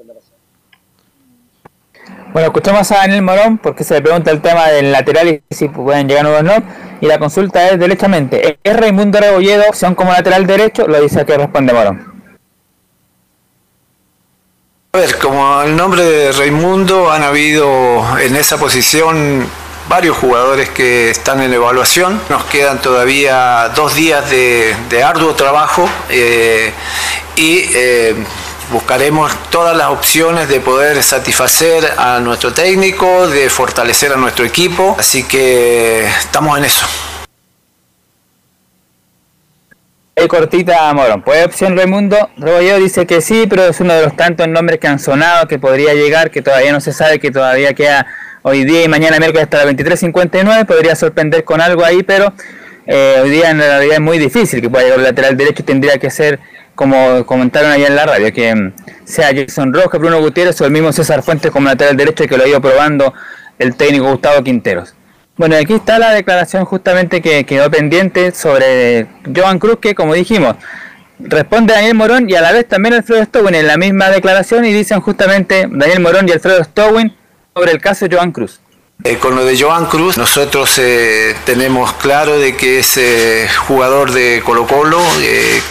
Bueno, escuchamos a Daniel Morón porque se le pregunta el tema del lateral y si pueden llegar nuevos no. Y la consulta es derechamente. ¿Es Raimundo Rebolledo opción como lateral derecho? Lo dice aquí responde Morón. A ver, como el nombre de Raimundo, han habido en esa posición varios jugadores que están en evaluación. Nos quedan todavía dos días de, de arduo trabajo eh, y eh, buscaremos todas las opciones de poder satisfacer a nuestro técnico, de fortalecer a nuestro equipo. Así que estamos en eso. Ahí cortita Morón. ¿Puede opción Raimundo? Rebolledo dice que sí, pero es uno de los tantos nombres que han sonado, que podría llegar, que todavía no se sabe, que todavía queda hoy día y mañana miércoles hasta las 23.59. Podría sorprender con algo ahí, pero eh, hoy día en realidad es muy difícil que pueda llegar el lateral derecho. Tendría que ser, como comentaron allá en la radio, que mm, sea Jason Rojas, Bruno Gutiérrez o el mismo César Fuentes como lateral derecho que lo ha ido probando el técnico Gustavo Quinteros. Bueno, aquí está la declaración justamente que quedó pendiente sobre Joan Cruz, que como dijimos, responde Daniel Morón y a la vez también Alfredo Stowin en la misma declaración y dicen justamente Daniel Morón y Alfredo Stowin sobre el caso Joan Cruz. Eh, con lo de Joan Cruz, nosotros eh, tenemos claro de que es eh, jugador de Colo Colo,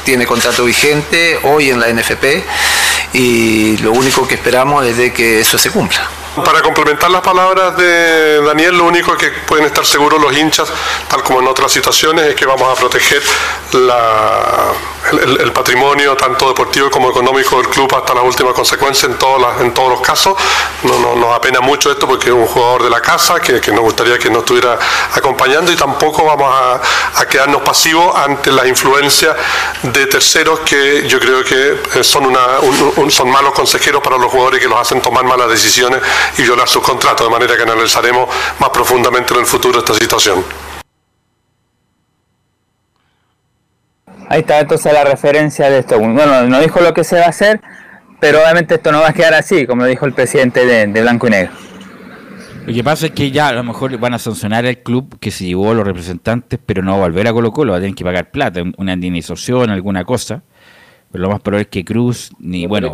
tiene contrato vigente hoy en la NFP y lo único que esperamos es de que eso se cumpla. Para complementar las palabras de Daniel, lo único que pueden estar seguros los hinchas, tal como en otras situaciones, es que vamos a proteger el, patrimonio tanto deportivo como económico del club hasta la última consecuencia en, las- todos los casos. No, no- nos apena mucho esto porque es un jugador de la casa que, que nos gustaría que nos estuviera acompañando y tampoco vamos a, quedarnos pasivos ante la influencia de terceros que yo creo que eh, son, una, un- un- son malos consejeros para los jugadores que los hacen tomar malas decisiones y violar sus contratos, de manera que analizaremos más profundamente en el futuro esta situación. Ahí está entonces la referencia de esto. Bueno, no dijo lo que se va a hacer, pero obviamente esto no va a quedar así, como lo dijo el presidente de, de Blanco y Negro. Lo que pasa es que ya a lo mejor van a sancionar al club que se llevó a los representantes, pero no va a volver a Colo Colo, va a tener que pagar plata, un- una indemnización, alguna cosa. Pero lo más probable es que Cruz, ni bueno,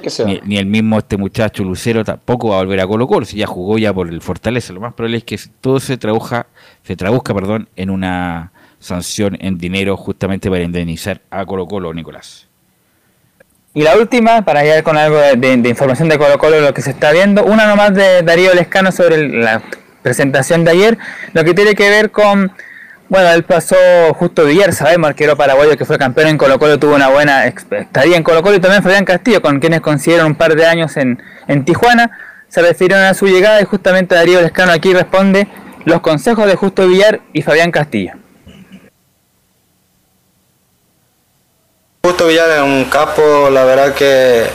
que se ni, ni el mismo este muchacho Lucero tampoco va a volver a Colo Colo, si ya jugó ya por el Fortaleza. Lo más probable es que todo se traduzca, se traduzca perdón, en una sanción en dinero justamente para indemnizar a Colo Colo, Nicolás. Y la última, para llegar con algo de, de- de información de Colo Colo, lo que se está viendo, una nomás de Darío Lescano sobre el- la presentación de ayer, lo que tiene que ver con, bueno, él pasó justo Villar, sabemos, arquero paraguayo que fue campeón en Colo Colo, tuvo una buena estadía en Colo Colo y también Fabián Castillo, con quienes consiguieron un par de años en, en Tijuana, se refirieron a su llegada y justamente Darío Lescano aquí responde los consejos de Justo Villar y Fabián Castillo. Justo Villar es un capo, la verdad que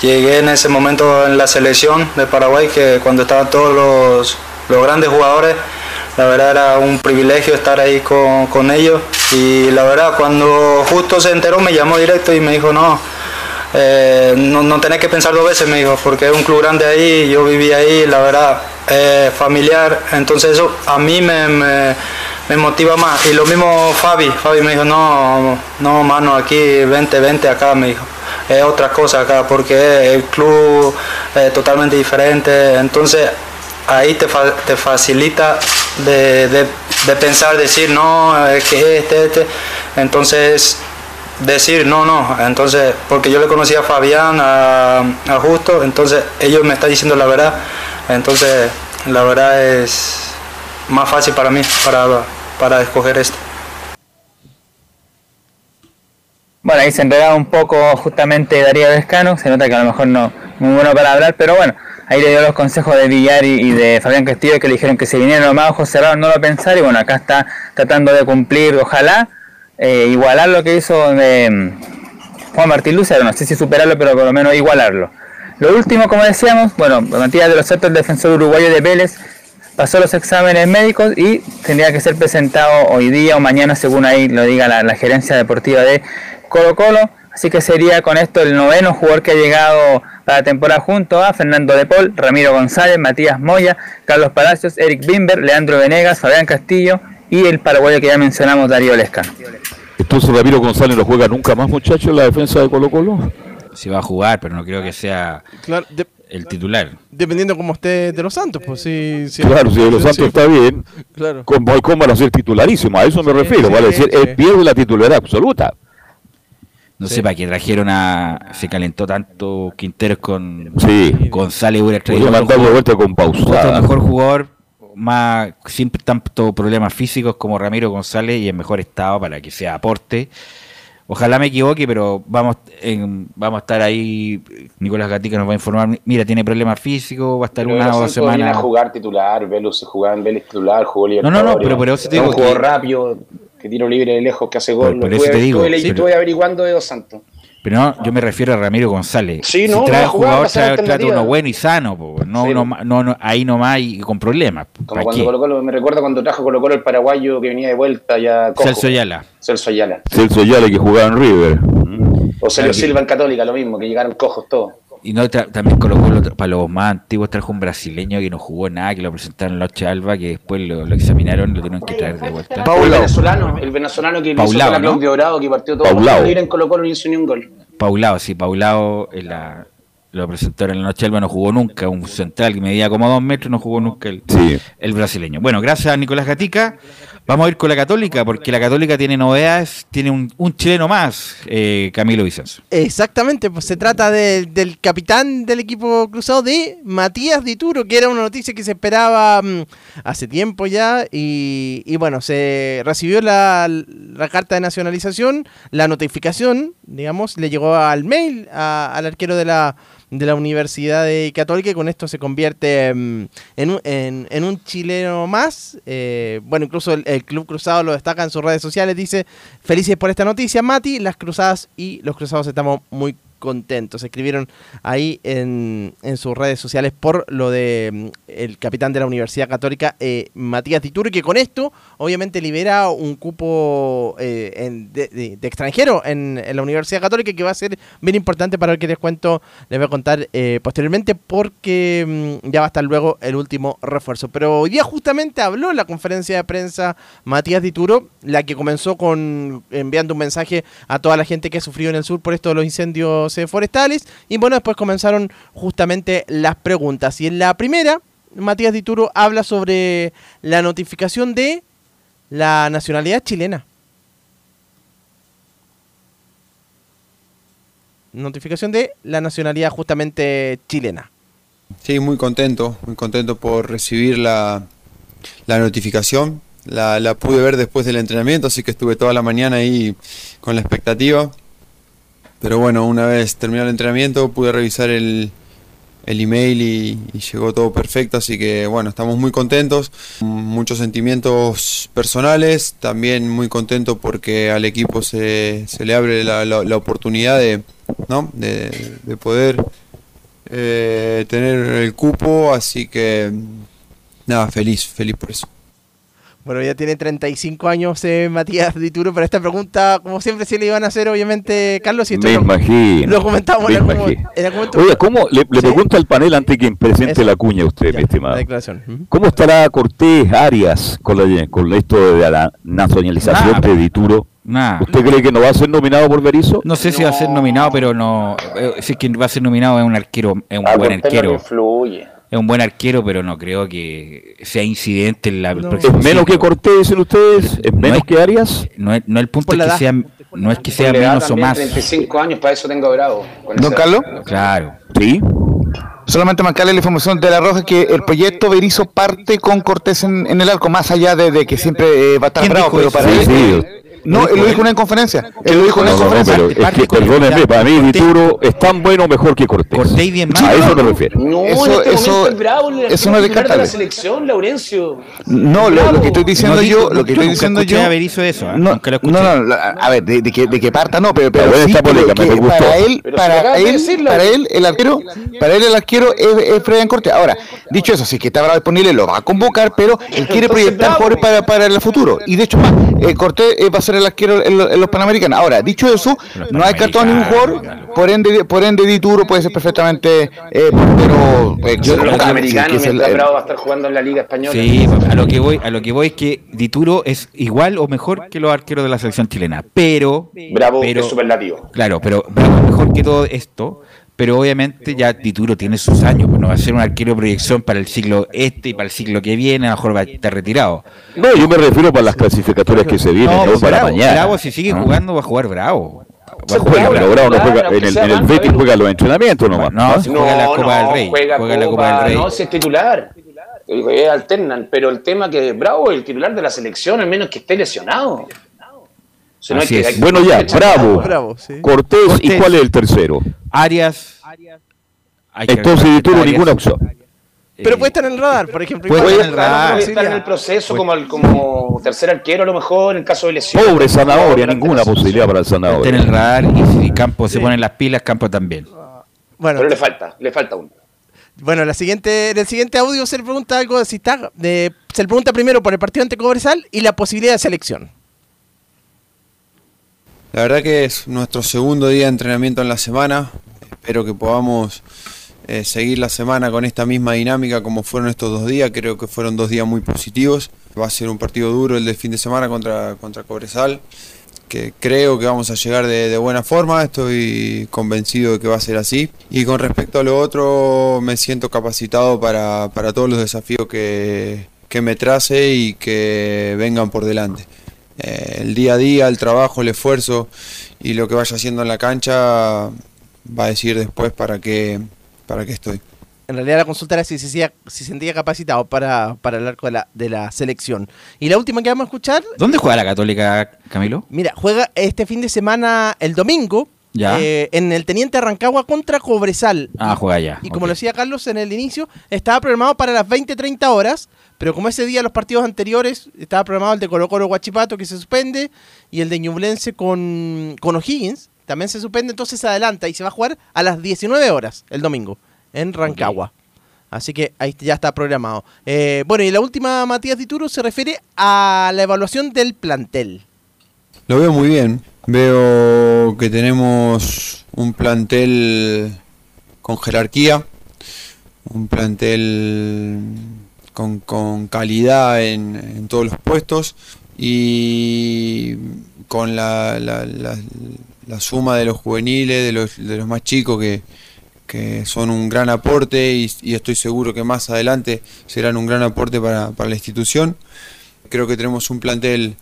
llegué en ese momento en la selección de Paraguay, que cuando estaban todos los, los grandes jugadores, la verdad era un privilegio estar ahí con, con ellos y la verdad cuando justo se enteró me llamó directo y me dijo no, eh, no, no tenés que pensar dos veces, me dijo, porque es un club grande ahí, yo viví ahí, la verdad, eh, familiar, entonces eso a mí me, me, me motiva más. Y lo mismo Fabi, Fabi me dijo, no, no, mano, aquí, vente, vente acá, me dijo. Es otra cosa acá, porque el club es totalmente diferente, entonces ahí te, fa- te facilita de, de- de pensar, decir, no, es que este, este, entonces decir no, no, entonces, porque yo le conocí a Fabián, a, a Justo, entonces ellos me están diciendo la verdad, entonces la verdad es más fácil para mí, para, para escoger esto. Bueno, ahí se enredaba un poco justamente Darío Descano, se nota que a lo mejor no muy bueno para hablar, pero bueno, ahí le dio los consejos de Villar y, de Fabián Castillo que le dijeron que se vinieran nomás ojos cerrados, no lo pensar, y bueno, acá está tratando de cumplir, ojalá, eh, igualar lo que hizo mm, Juan Martín Lucero, no sé si superarlo, pero por lo menos igualarlo. Lo último, como decíamos, bueno, Matías de los Santos, el defensor uruguayo de Vélez, pasó los exámenes médicos y tendría que ser presentado hoy día o mañana, según ahí lo diga la gerencia deportiva de Colo Colo. Así que sería con esto el noveno jugador que ha llegado para la temporada junto a Fernando de Paul, Ramiro González, Matías Moya, Carlos Palacios, Eric Bimber, Leandro Venegas, Fabián Castillo y el paraguayo que ya mencionamos, Darío Lescano. Entonces Ramiro González no juega nunca más, muchachos, en la defensa de Colo Colo. Si va a jugar, pero no creo que sea Claro, de- el titular. dependiendo cómo esté de los Santos, pues sí. sí Claro, si de los sí, Santos sí. está bien, Claro. ¿cómo, cómo van a ser titularísimo? A eso me refiero, sí, vale decir, sí. él pierde la titularidad absoluta. No sé para qué trajeron a. Se calentó tanto Quinteros con Sí. González. Hubiera traído vuelta con pausada. otro mejor jugador, más sin tanto problemas físicos como Ramiro González y en mejor estado para que sea aporte. Ojalá me equivoque, pero vamos en- vamos a estar ahí. Nicolás Gatica nos va a informar. Mira, tiene problemas físicos, va a estar Pero una o dos semanas. a jugar titular, Velus jugaba en Vélez titular, jugó no, Libertadores. no, pero por eso te Es digo un jugador que- rápido, que tiro libre de lejos, que hace Por- gol. por Lo eso estuve- te digo, estuve, sí, estuve averiguando de Dos Santos. Pero no, yo me refiero a Ramiro González. Sí, si no, trae jugar, va jugador, trae, trata uno bueno y sano, po. No, Sí, no, no, no, ahí nomás y con problemas. Como ¿Para cuando? Colo Colo, me recuerda cuando trajo Colo Colo el paraguayo que venía de vuelta ya. Celso Ayala. Celso Ayala. Celso Yale que jugaba en River. O Celso Claro que- Silva en Católica, lo mismo, que llegaron cojos todos. Y no, tra- también colocó lo- para los más antiguos trajo un brasileño que no jugó nada, que lo presentaron en la Oche Alba, que después lo, lo examinaron y lo tuvieron que traer de vuelta. El venezolano, el venezolano que hizo Paulao, con la ¿no? Claudio Dorado, que partió todo Paulao. en Colo Colo y hizo ni un gol. Paulao, sí, Paulao en la, lo presentaron en la noche, Alba no jugó nunca, un central que medía como dos metros, no jugó nunca el, Sí. el brasileño. Bueno, gracias a Nicolás Gatica. Vamos a ir con la Católica, porque la Católica tiene novedades, tiene un, un chileno más, eh, Camilo Vicenzo. Exactamente, pues se trata de- del capitán del equipo cruzado de Matías Dituro, que era una noticia que se esperaba mm, hace tiempo ya. Y, y bueno, se recibió la, la carta de nacionalización, la notificación, digamos, le llegó al mail a- al arquero de la, de la Universidad de Católica y con esto se convierte mm, en, un, en un chileno más. Eh, bueno, incluso el, el Club Cruzado lo destaca en sus redes sociales, dice, felices por esta noticia, Mati, las cruzadas y los cruzados estamos muy contentos. Escribieron ahí en, en sus redes sociales por lo de mm, el capitán de la Universidad Católica, eh, Matías Dituro, que con esto obviamente libera un cupo eh, en- de, extranjero en, en la Universidad Católica que va a ser bien importante para el que les cuento, les voy a contar eh, posteriormente porque mm, ya va a estar luego el último refuerzo. Pero hoy día justamente habló en la conferencia de prensa Matías Dituro, la que comenzó con enviando un mensaje a toda la gente que ha sufrido en el sur por esto de los incendios eh, forestales. Y bueno, después comenzaron justamente las preguntas. Y en la primera, Matías Dituro habla sobre la notificación de la nacionalidad chilena. Notificación de la nacionalidad justamente chilena. Sí, muy contento, muy contento por recibir la, la notificación. La, la pude ver después del entrenamiento, así que estuve toda la mañana ahí con la expectativa. Pero bueno, una vez terminado el entrenamiento pude revisar el, el email y, llegó todo perfecto, así que bueno, estamos muy contentos. Muchos sentimientos personales, también muy contento porque al equipo se, se le abre la, la- la oportunidad de, ¿no? de, de poder eh, tener el cupo, así que nada, feliz, feliz por eso. Bueno, ya tiene 35 años eh, Matías Dituro, pero esta pregunta, como siempre, sí le iban a hacer, obviamente, Carlos. Y esto Me lo, imagino. Lo comentamos me en algún, imagino. en algún momento. Oiga, ¿cómo le, le Sí. pregunta al panel antes que presente Eso. la cuña a usted, mi estimado? La declaración. ¿Cómo estará Cortés Arias con, la, con esto de la nacionalización de Dituro? Nah. ¿Usted cree que no va a ser nominado por Berizzo? No sé si va a ser nominado, pero no. eh, Si es que va a ser nominado, es un arquero, es un Ah, buen Cortés no arquero. influye. Es un buen arquero, pero no creo que sea incidente en la el ¿Es menos que. Cortés, dicen ustedes? ¿Es menos es- que Arias? No es, no el punto es que edad. sea, no es que sea menos o más. 35 años, para eso tengo bravo. Don Carlos. Claro. Sí. Solamente marcarle la información de la Roja que el proyecto Berizo parte con Cortés en, en el arco, más allá de, de que siempre eh, va a estar ¿Quién bravo, pero para Sí, él. sí. No, él lo dijo en una conferencia. Él lo dijo en No, una no, no, conferencia. pero es que, perdónenme, para mí Dituro es tan bueno o mejor que Cortés. Cortés y bien A eso me refiero. No, Eso- en este eso- momento es bravo el eso no es titular de la descartable. selección, Laurencio. No, lo, lo que estoy diciendo No yo, lo que yo estoy diciendo yo. eso, ¿eh? No, no, no, a ver, de, de que, de que parta no, pero, pero Pero sí polémica me gustó. para él, para él, decirlo. para él, el arquero, para él el arquero es, es Freddy Cortés. Ahora, dicho eso, si es que está bravo disponible, lo va a convocar, pero él quiere proyectar jugadores para, para el futuro. Y de hecho, más, eh, Cortés eh, va a ser el arquero en, lo- en los Panamericanos. Ahora, dicho eso, no hay cartón a ningún jugador, por ende, por ende Dituro puede ser perfectamente eh, portero. eh, Yo tal, americanos, que es el- Bravo va a estar jugando en la Liga Española. Sí, a lo que voy, a lo que voy es que Dituro es igual o mejor que los arqueros de la selección chilena, pero Bravo pero, es superlativo. Claro, pero Bravo mejor que todo esto, pero obviamente ya Dituro tiene sus años, pues no va a ser un arquero de proyección para el siglo este y para el siglo que viene, a lo mejor va a estar retirado. No, yo me refiero para las clasificatorias que se vienen, no, pues para Bravo, mañana. Bravo, si sigue ¿no? jugando va a jugar Bravo. Va a Juega, jugar Bravo no juega, en el, en Betis juega los entrenamientos nomás. No, si juega la Copa del Rey. Juega, Juega la Copa del Rey. No, si es titular. Eh, alternan, pero el tema que Bravo es el titular de la selección, al menos que esté lesionado. No Así es. que- Bueno, ya, Bravo, Bravo, sí. Cortés, ¿y cuál es el tercero? Arias. Entonces Arias- ninguna opción. Pero puede estar en el radar, por ejemplo. Puede estar en el radar. puede estar en el proceso como, el- como tercer arquero a lo mejor en caso de lesión. Pobre Zanahoria, ninguna posibilidad para el Está en Zanahoria. el radar y si Campo se pone las pilas, Campo también. Bueno, Pero le falta, le falta uno. Bueno, la siguiente, en el siguiente audio se le pregunta algo, si está, de, se le pregunta primero por el partido ante Cobresal y la posibilidad de selección. La verdad que es nuestro segundo día de entrenamiento en la semana. Espero que podamos eh, seguir la semana con esta misma dinámica como fueron estos dos días. Creo que fueron dos días muy positivos. Va a ser un partido duro el de fin de semana contra, contra Cobresal. que creo que vamos a llegar de, buena forma, estoy convencido de que va a ser así. Y con respecto a lo otro, me siento capacitado para, para todos los desafíos que, que me trace y que vengan por delante. Eh, el día a día, el trabajo, el esfuerzo y lo que vaya haciendo en la cancha va a decir después para qué, para qué estoy. En realidad la consulta era si se sentía, si se sentía capacitado para, para el arco de la, de la selección. Y la última que vamos a escuchar, ¿Dónde juega la Católica, Camilo? mira, juega este fin de semana, el domingo, Ya. eh, en el Teniente Arrancagua contra Cobresal. Ah, juega ya. Y como lo decía Carlos en el inicio, estaba programado para las 20-30 horas, pero como ese día los partidos anteriores estaba programado el de Colo Colo Guachipato que se suspende y el de Ñublense con, con O'Higgins también se suspende, entonces se adelanta y se va a jugar a las 19 horas el domingo en Rancagua. Así que ahí ya está programado. Eh, bueno, y la última, Matías Dituro, se refiere a la evaluación del plantel. Lo veo muy bien. Veo que tenemos un plantel con jerarquía, un plantel con, calidad en, en todos los puestos y con la, la- la- la suma de los juveniles, de los, de los más chicos que, que son un gran aporte y, y estoy seguro que más adelante serán un gran aporte para, para la institución. Creo que tenemos un plantel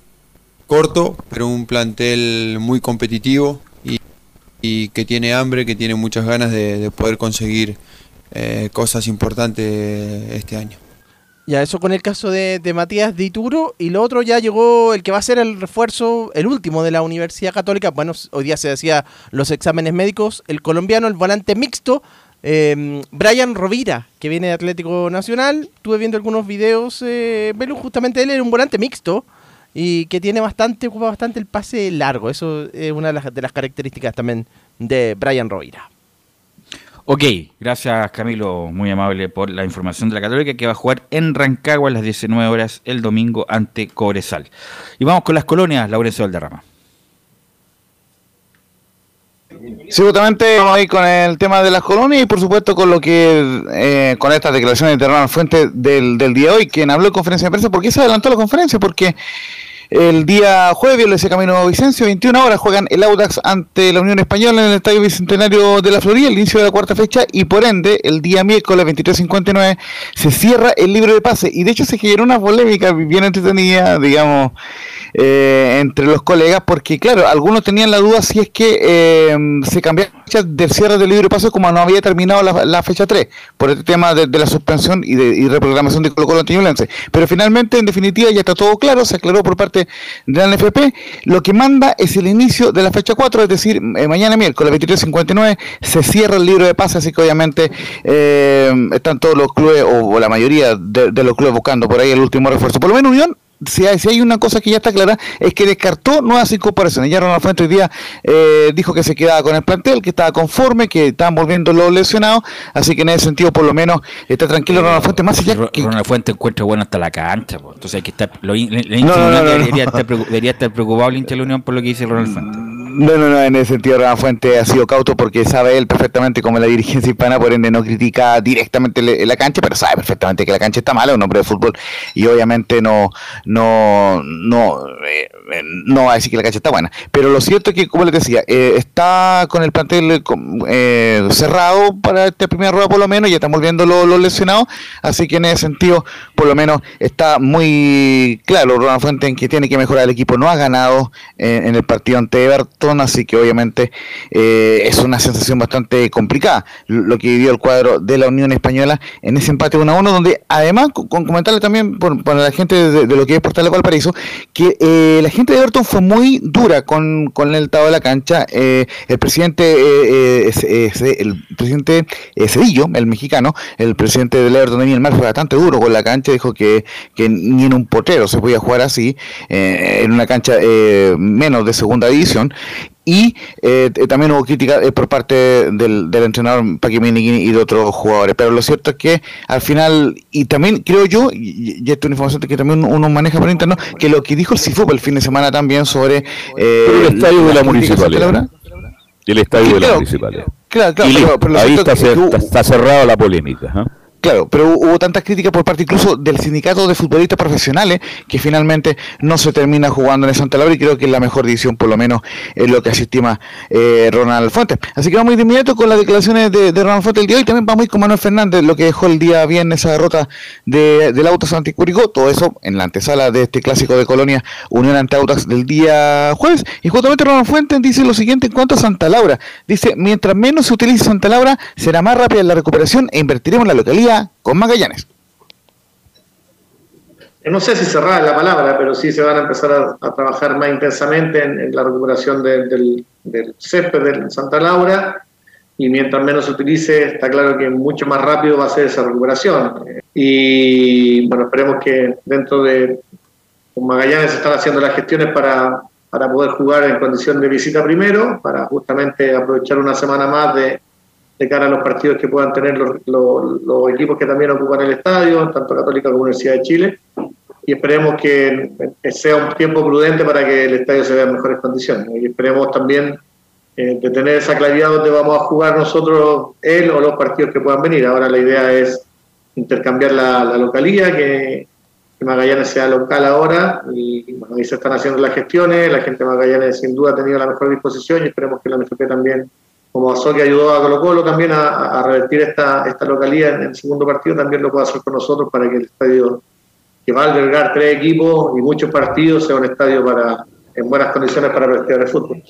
corto, pero un plantel muy competitivo y, y que tiene hambre, que tiene muchas ganas de, de poder conseguir eh, cosas importantes este año. Ya, eso con el caso de, de Matías Dituro. Y lo otro ya llegó el que va a ser el refuerzo, el último de la Universidad Católica. Bueno, hoy día se decía los exámenes médicos. El colombiano, el volante mixto, eh, Brian Rovira, que viene de Atlético Nacional. Estuve viendo algunos videos, eh, justamente él era un volante mixto. Y que tiene bastante, ocupa bastante el pase largo. Eso es una de las, características también de Brian Rovira. Ok, gracias Camilo, muy amable por la información de la Católica que va a jugar en Rancagua a las 19 horas el domingo ante Cobresal. Y vamos con las colonias, Laurencio Valderrama. Sí, justamente vamos a ir con el tema de las colonias y por supuesto con lo que eh, con estas declaraciones de Ronald Fuente del, del día de hoy, quien habló en conferencia de prensa. ¿Por qué se adelantó la conferencia? Porque el día jueves, lo decía Camino Vicencio, 21 horas juegan el Audax ante la Unión Española en el Estadio Bicentenario de la Florida, el inicio de la cuarta fecha, y por ende, el día miércoles 23.59 se cierra el libro de pase. Y de hecho se generó una polémica bien entretenida, digamos, eh, entre los colegas, porque claro, algunos tenían la duda si es que eh, se cambiaba la fecha del cierre del libro de pase como no había terminado la, fecha 3, por este tema de, la suspensión y de y reprogramación de Colo Colo. Pero finalmente, en definitiva, ya está todo claro, se aclaró por parte de la NFP, lo que manda es el inicio de la fecha 4, es decir, eh, mañana miércoles 23.59 se cierra el libro de pase, así que obviamente eh, están todos los clubes, o, la mayoría de los clubes buscando por ahí el último refuerzo. Por lo menos Unión si hay, si hay una cosa que ya está clara, es que descartó nuevas incorporaciones. Ya Ronald Fuente hoy día eh, dijo que se quedaba con el plantel, que estaba conforme, que estaban volviendo los lesionados, así que en ese sentido por lo menos está tranquilo Ronald Fuente, más allá Ro- Ronald Fuente encuentra bueno hasta la cancha, po. entonces hay que estar, lo, hincha No, no, no, debería. Estar debería estar preocupado el hincha de la Unión por lo que dice Ronald Fuente. No, no, no, en ese sentido Ronald Fuente ha sido cauto porque sabe él perfectamente como la dirigencia hispana, por ende no critica directamente la cancha, pero sabe perfectamente que la cancha está mala, es un hombre de fútbol, y obviamente no, no, no, eh, no va a decir que la cancha está buena. Pero lo cierto es que, como les decía, eh, está con el plantel eh, eh, cerrado para esta primera rueda por lo menos, ya están volviendo los, lesionados, así que en ese sentido, por lo menos, está muy claro Ronald Fuente en que tiene que mejorar el equipo, no ha ganado eh, en el partido ante Everton, así que obviamente eh, es una sensación bastante complicada lo que vivió el cuadro de la Unión Española en ese empate 1 a 1, donde además, con, comentarle también por, la gente de, lo que es Portal de Valparaíso, que eh, la gente de Everton fue muy dura con, con el estado de la cancha. Eh, el presidente, eh, eh, es- es- el presidente eh, Cedillo, el mexicano, el presidente del Everton, Daniel Mar, fue bastante duro con la cancha, dijo que, que ni en un portero se podía jugar así, eh, en una cancha eh, menos de segunda división. Y eh, también hubo crítica eh, por parte del, del entrenador Paqui Miniquini y de otros jugadores. Pero lo cierto es que al final, y también creo yo, y, y esta es una información que también uno maneja por interno, que lo que dijo el CIFUP el fin de semana también sobre... eh, el estadio de la municipalidad. El estadio de la Claro, municipalidad. Claro, claro, Y pero- listo, pero lo ahí está, que está, cerrada la polémica. ¿ah? Claro, pero hubo tantas críticas por parte incluso del sindicato de futbolistas profesionales que finalmente no se termina jugando en el Santa Laura y creo que es la mejor decisión, por lo menos es lo que así estima eh, Ronald Fuentes. Así que vamos de inmediato con las declaraciones de, Ronald Fuentes el día de hoy. También vamos a ir con Manuel Fernández, lo que dejó el día viernes esa derrota de, del Autos Anticuricó. Todo eso en la antesala de este clásico de Colonia, Unión ante Autos del día jueves. Y justamente Ronald Fuentes dice lo siguiente en cuanto a Santa Laura. Dice, mientras menos se utilice Santa Laura, será más rápida la recuperación e invertiremos en la localidad con Magallanes. No sé si cerrar la palabra, pero sí se van a empezar a, trabajar más intensamente en, la recuperación del, del césped de Santa Laura y mientras menos se utilice, está claro que mucho más rápido va a ser esa recuperación. Y bueno, esperemos que dentro de con Magallanes se están haciendo las gestiones para, para poder jugar en condición de visita primero, para justamente aprovechar una semana más de, de cara a los partidos que puedan tener los, los, equipos que también ocupan el estadio, tanto Católica como Universidad de Chile, y esperemos que sea un tiempo prudente para que el estadio se vea en mejores condiciones. Y esperemos también eh, de tener esa claridad donde vamos a jugar nosotros él o los partidos que puedan venir. Ahora la idea es intercambiar la, la localía, que, Magallanes sea local ahora, y bueno, ahí se están haciendo las gestiones, la gente de Magallanes sin duda ha tenido la mejor disposición y esperemos que la MFP también como que ayudó a Colo Colo también a, revertir esta, esta localidad en el segundo partido, también lo puede hacer con nosotros para que el estadio, que va a albergar tres equipos y muchos partidos, sea un estadio para en buenas condiciones para practicar el fútbol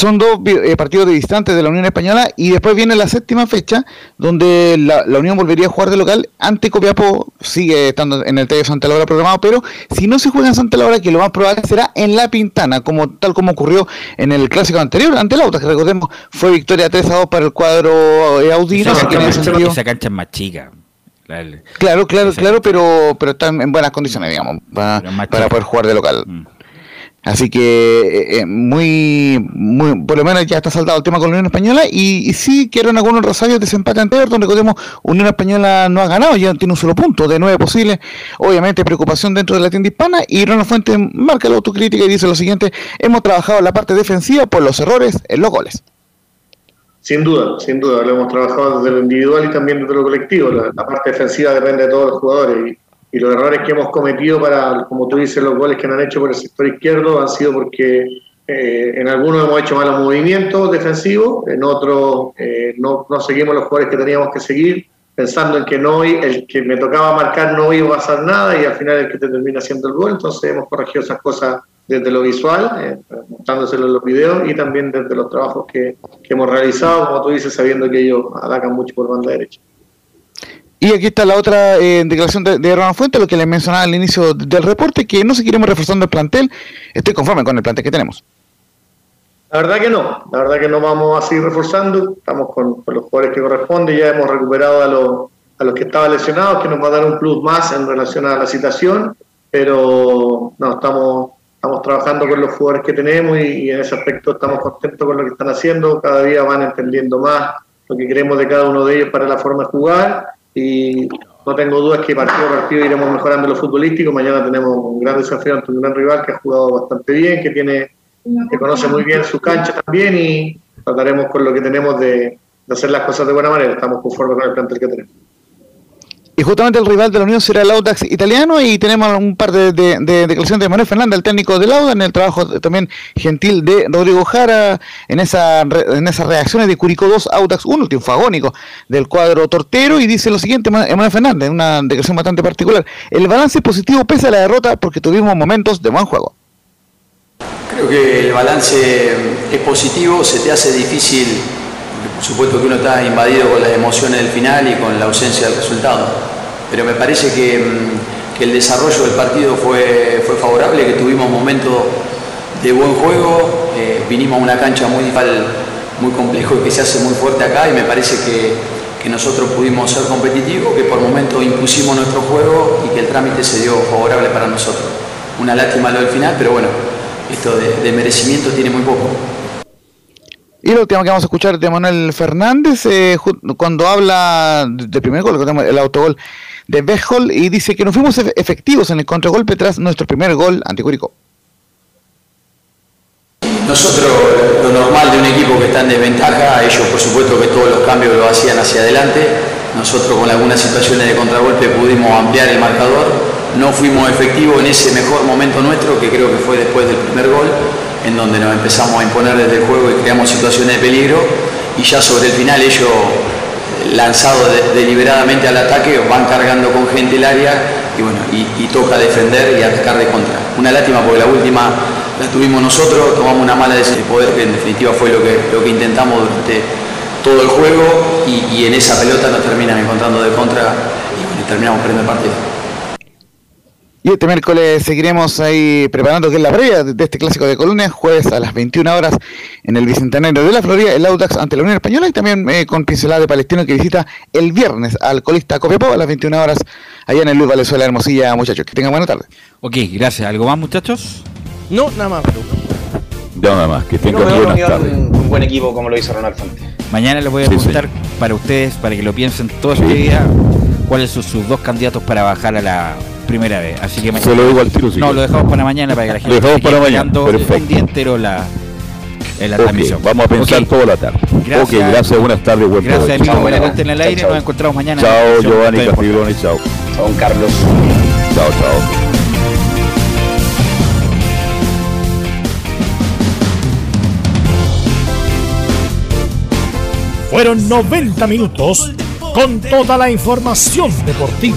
son dos eh, partidos de distantes de la Unión Española y después viene la séptima fecha donde la, Unión volvería a jugar de local ante Copiapó, sigue estando en el Estadio Santa Laura programado, pero si no se juega en Santa Laura, que lo más probable será en La Pintana, como tal como ocurrió en el clásico anterior ante el Auto, que recordemos fue victoria 3 a 2 para el cuadro eh, audino. Esa, cancha es más chica. Claro, claro, claro, pero, pero están en buenas condiciones, digamos, para, poder jugar de local. Mm. Así que eh, eh, muy, muy, por lo menos ya está saltado el tema con la Unión Española y, sí quiero en algunos rosarios desempate ante Everton, recordemos Unión Española no ha ganado, ya tiene un solo punto de nueve posibles, obviamente preocupación dentro de la tienda hispana. Y Ronald Fuente marca la autocrítica y dice lo siguiente, hemos trabajado la parte defensiva por los errores en los goles. Sin duda, sin duda, lo hemos trabajado desde lo individual y también desde lo colectivo, la, la parte defensiva depende de todos los jugadores y los errores que hemos cometido para, como tú dices, los goles que han hecho por el sector izquierdo han sido porque eh, en algunos hemos hecho malos movimientos defensivos, en otros eh, no, seguimos los jugadores que teníamos que seguir, pensando en que no el que me tocaba marcar no iba a pasar nada y al final el que te termina haciendo el gol. Entonces hemos corregido esas cosas desde lo visual, eh, en los videos y también desde los trabajos que, que hemos realizado, como tú dices, sabiendo que ellos atacan mucho por banda derecha. Y aquí está la otra eh, declaración de, de Ronald Fuente, lo que le mencionaba al inicio del reporte, que no seguiremos reforzando el plantel. Estoy conforme con el plantel que tenemos. La verdad que no, la verdad que no vamos a seguir reforzando, estamos con, los jugadores que corresponden, ya hemos recuperado a los, a los que estaban lesionados, que nos va a dar un plus más en relación a la situación, pero no, estamos, estamos trabajando con los jugadores que tenemos y, y en ese aspecto estamos contentos con lo que están haciendo, cada día van entendiendo más lo que queremos de cada uno de ellos para la forma de jugar y no tengo dudas que partido a partido iremos mejorando lo futbolístico. Mañana tenemos un gran desafío ante un gran rival que ha jugado bastante bien, que tiene que conoce muy bien su cancha también y trataremos con lo que tenemos de, de hacer las cosas de buena manera. Estamos conformes con el plantel que tenemos. Y justamente el rival de la Unión será el Audax italiano y tenemos un par de, declaraciones de Manuel Fernández, el técnico del Audax, en el trabajo también gentil de Rodrigo Jara, en, esa, en esas reacciones de Curicó 2, Audax 1, el del cuadro tortero y dice lo siguiente Manuel Fernández, una declaración bastante particular, el balance positivo pese a la derrota porque tuvimos momentos de buen juego. Creo que el balance es positivo, se te hace difícil por supuesto que uno está invadido con las emociones del final y con la ausencia del resultado, pero me parece que, mm, el desarrollo del partido fue, fue favorable, que tuvimos momentos de buen juego, eh, vinimos a una cancha muy, muy complejo y que se hace muy fuerte acá y me parece que, que nosotros pudimos ser competitivos, que por momentos impusimos nuestro juego y que el trámite se dio favorable para nosotros. Una lástima lo del final, pero bueno, esto de, de merecimiento tiene muy poco. Y lo último que vamos a escuchar de Manuel Fernández, eh, cuando habla del primer gol, el autogol de Bejol, y dice que no fuimos efectivos en el contragolpe tras nuestro primer gol anticúrico. Nosotros, lo normal de un equipo que está en desventaja, ellos por supuesto que todos los cambios lo hacían hacia adelante, nosotros con algunas situaciones de contragolpe pudimos ampliar el marcador, no fuimos efectivos en ese mejor momento nuestro, que creo que fue después del primer gol, en donde nos empezamos a imponer desde el juego y creamos situaciones de peligro, y ya sobre el final ellos, lanzados de- deliberadamente al ataque, van cargando con gente el área, y bueno, y, y toca defender y atacar de contra. Una lástima porque la última la tuvimos nosotros, tomamos una mala decisión de poder, que en definitiva fue lo que, lo que intentamos durante todo el juego y, y en esa pelota nos terminan encontrando de contra y bueno, terminamos perdiendo el partido. Y este miércoles seguiremos ahí preparando que es la previa de este clásico de columnas, jueves a las 21 horas en el Bicentenario de la Florida, el Audax ante la Unión Española y también eh, con pincelada de Palestino que visita el viernes al colista Copiapó a las 21 horas allá en el Luis Valenzuela Hermosilla, muchachos. Que tengan buena tarde. Ok, gracias. ¿Algo más, muchachos? No, nada más. Ya nada más, que tengan que buenas tardes. un, un buen equipo como lo hizo Ronald Fuentes. Mañana les voy a Sí, preguntar para ustedes, para que lo piensen todo este día, cuáles son sus dos candidatos para bajar a la primera vez. Así que Se lo digo al tiro, si No, quiere. lo dejamos para mañana para que la gente Lo dejamos para mañana, perfecto. un día entero la, en la Ok, transmisión. vamos a pensar Ok. toda la tarde. Gracias. Ok, gracias, buenas tardes, buen Gracias, provecho. amigo, la cuenta en el aire. Nos encontramos mañana. Chao, la Giovanni Castiglione, chao. Chao, Carlos. Chao, chao. Fueron 90 minutos con toda la información deportiva.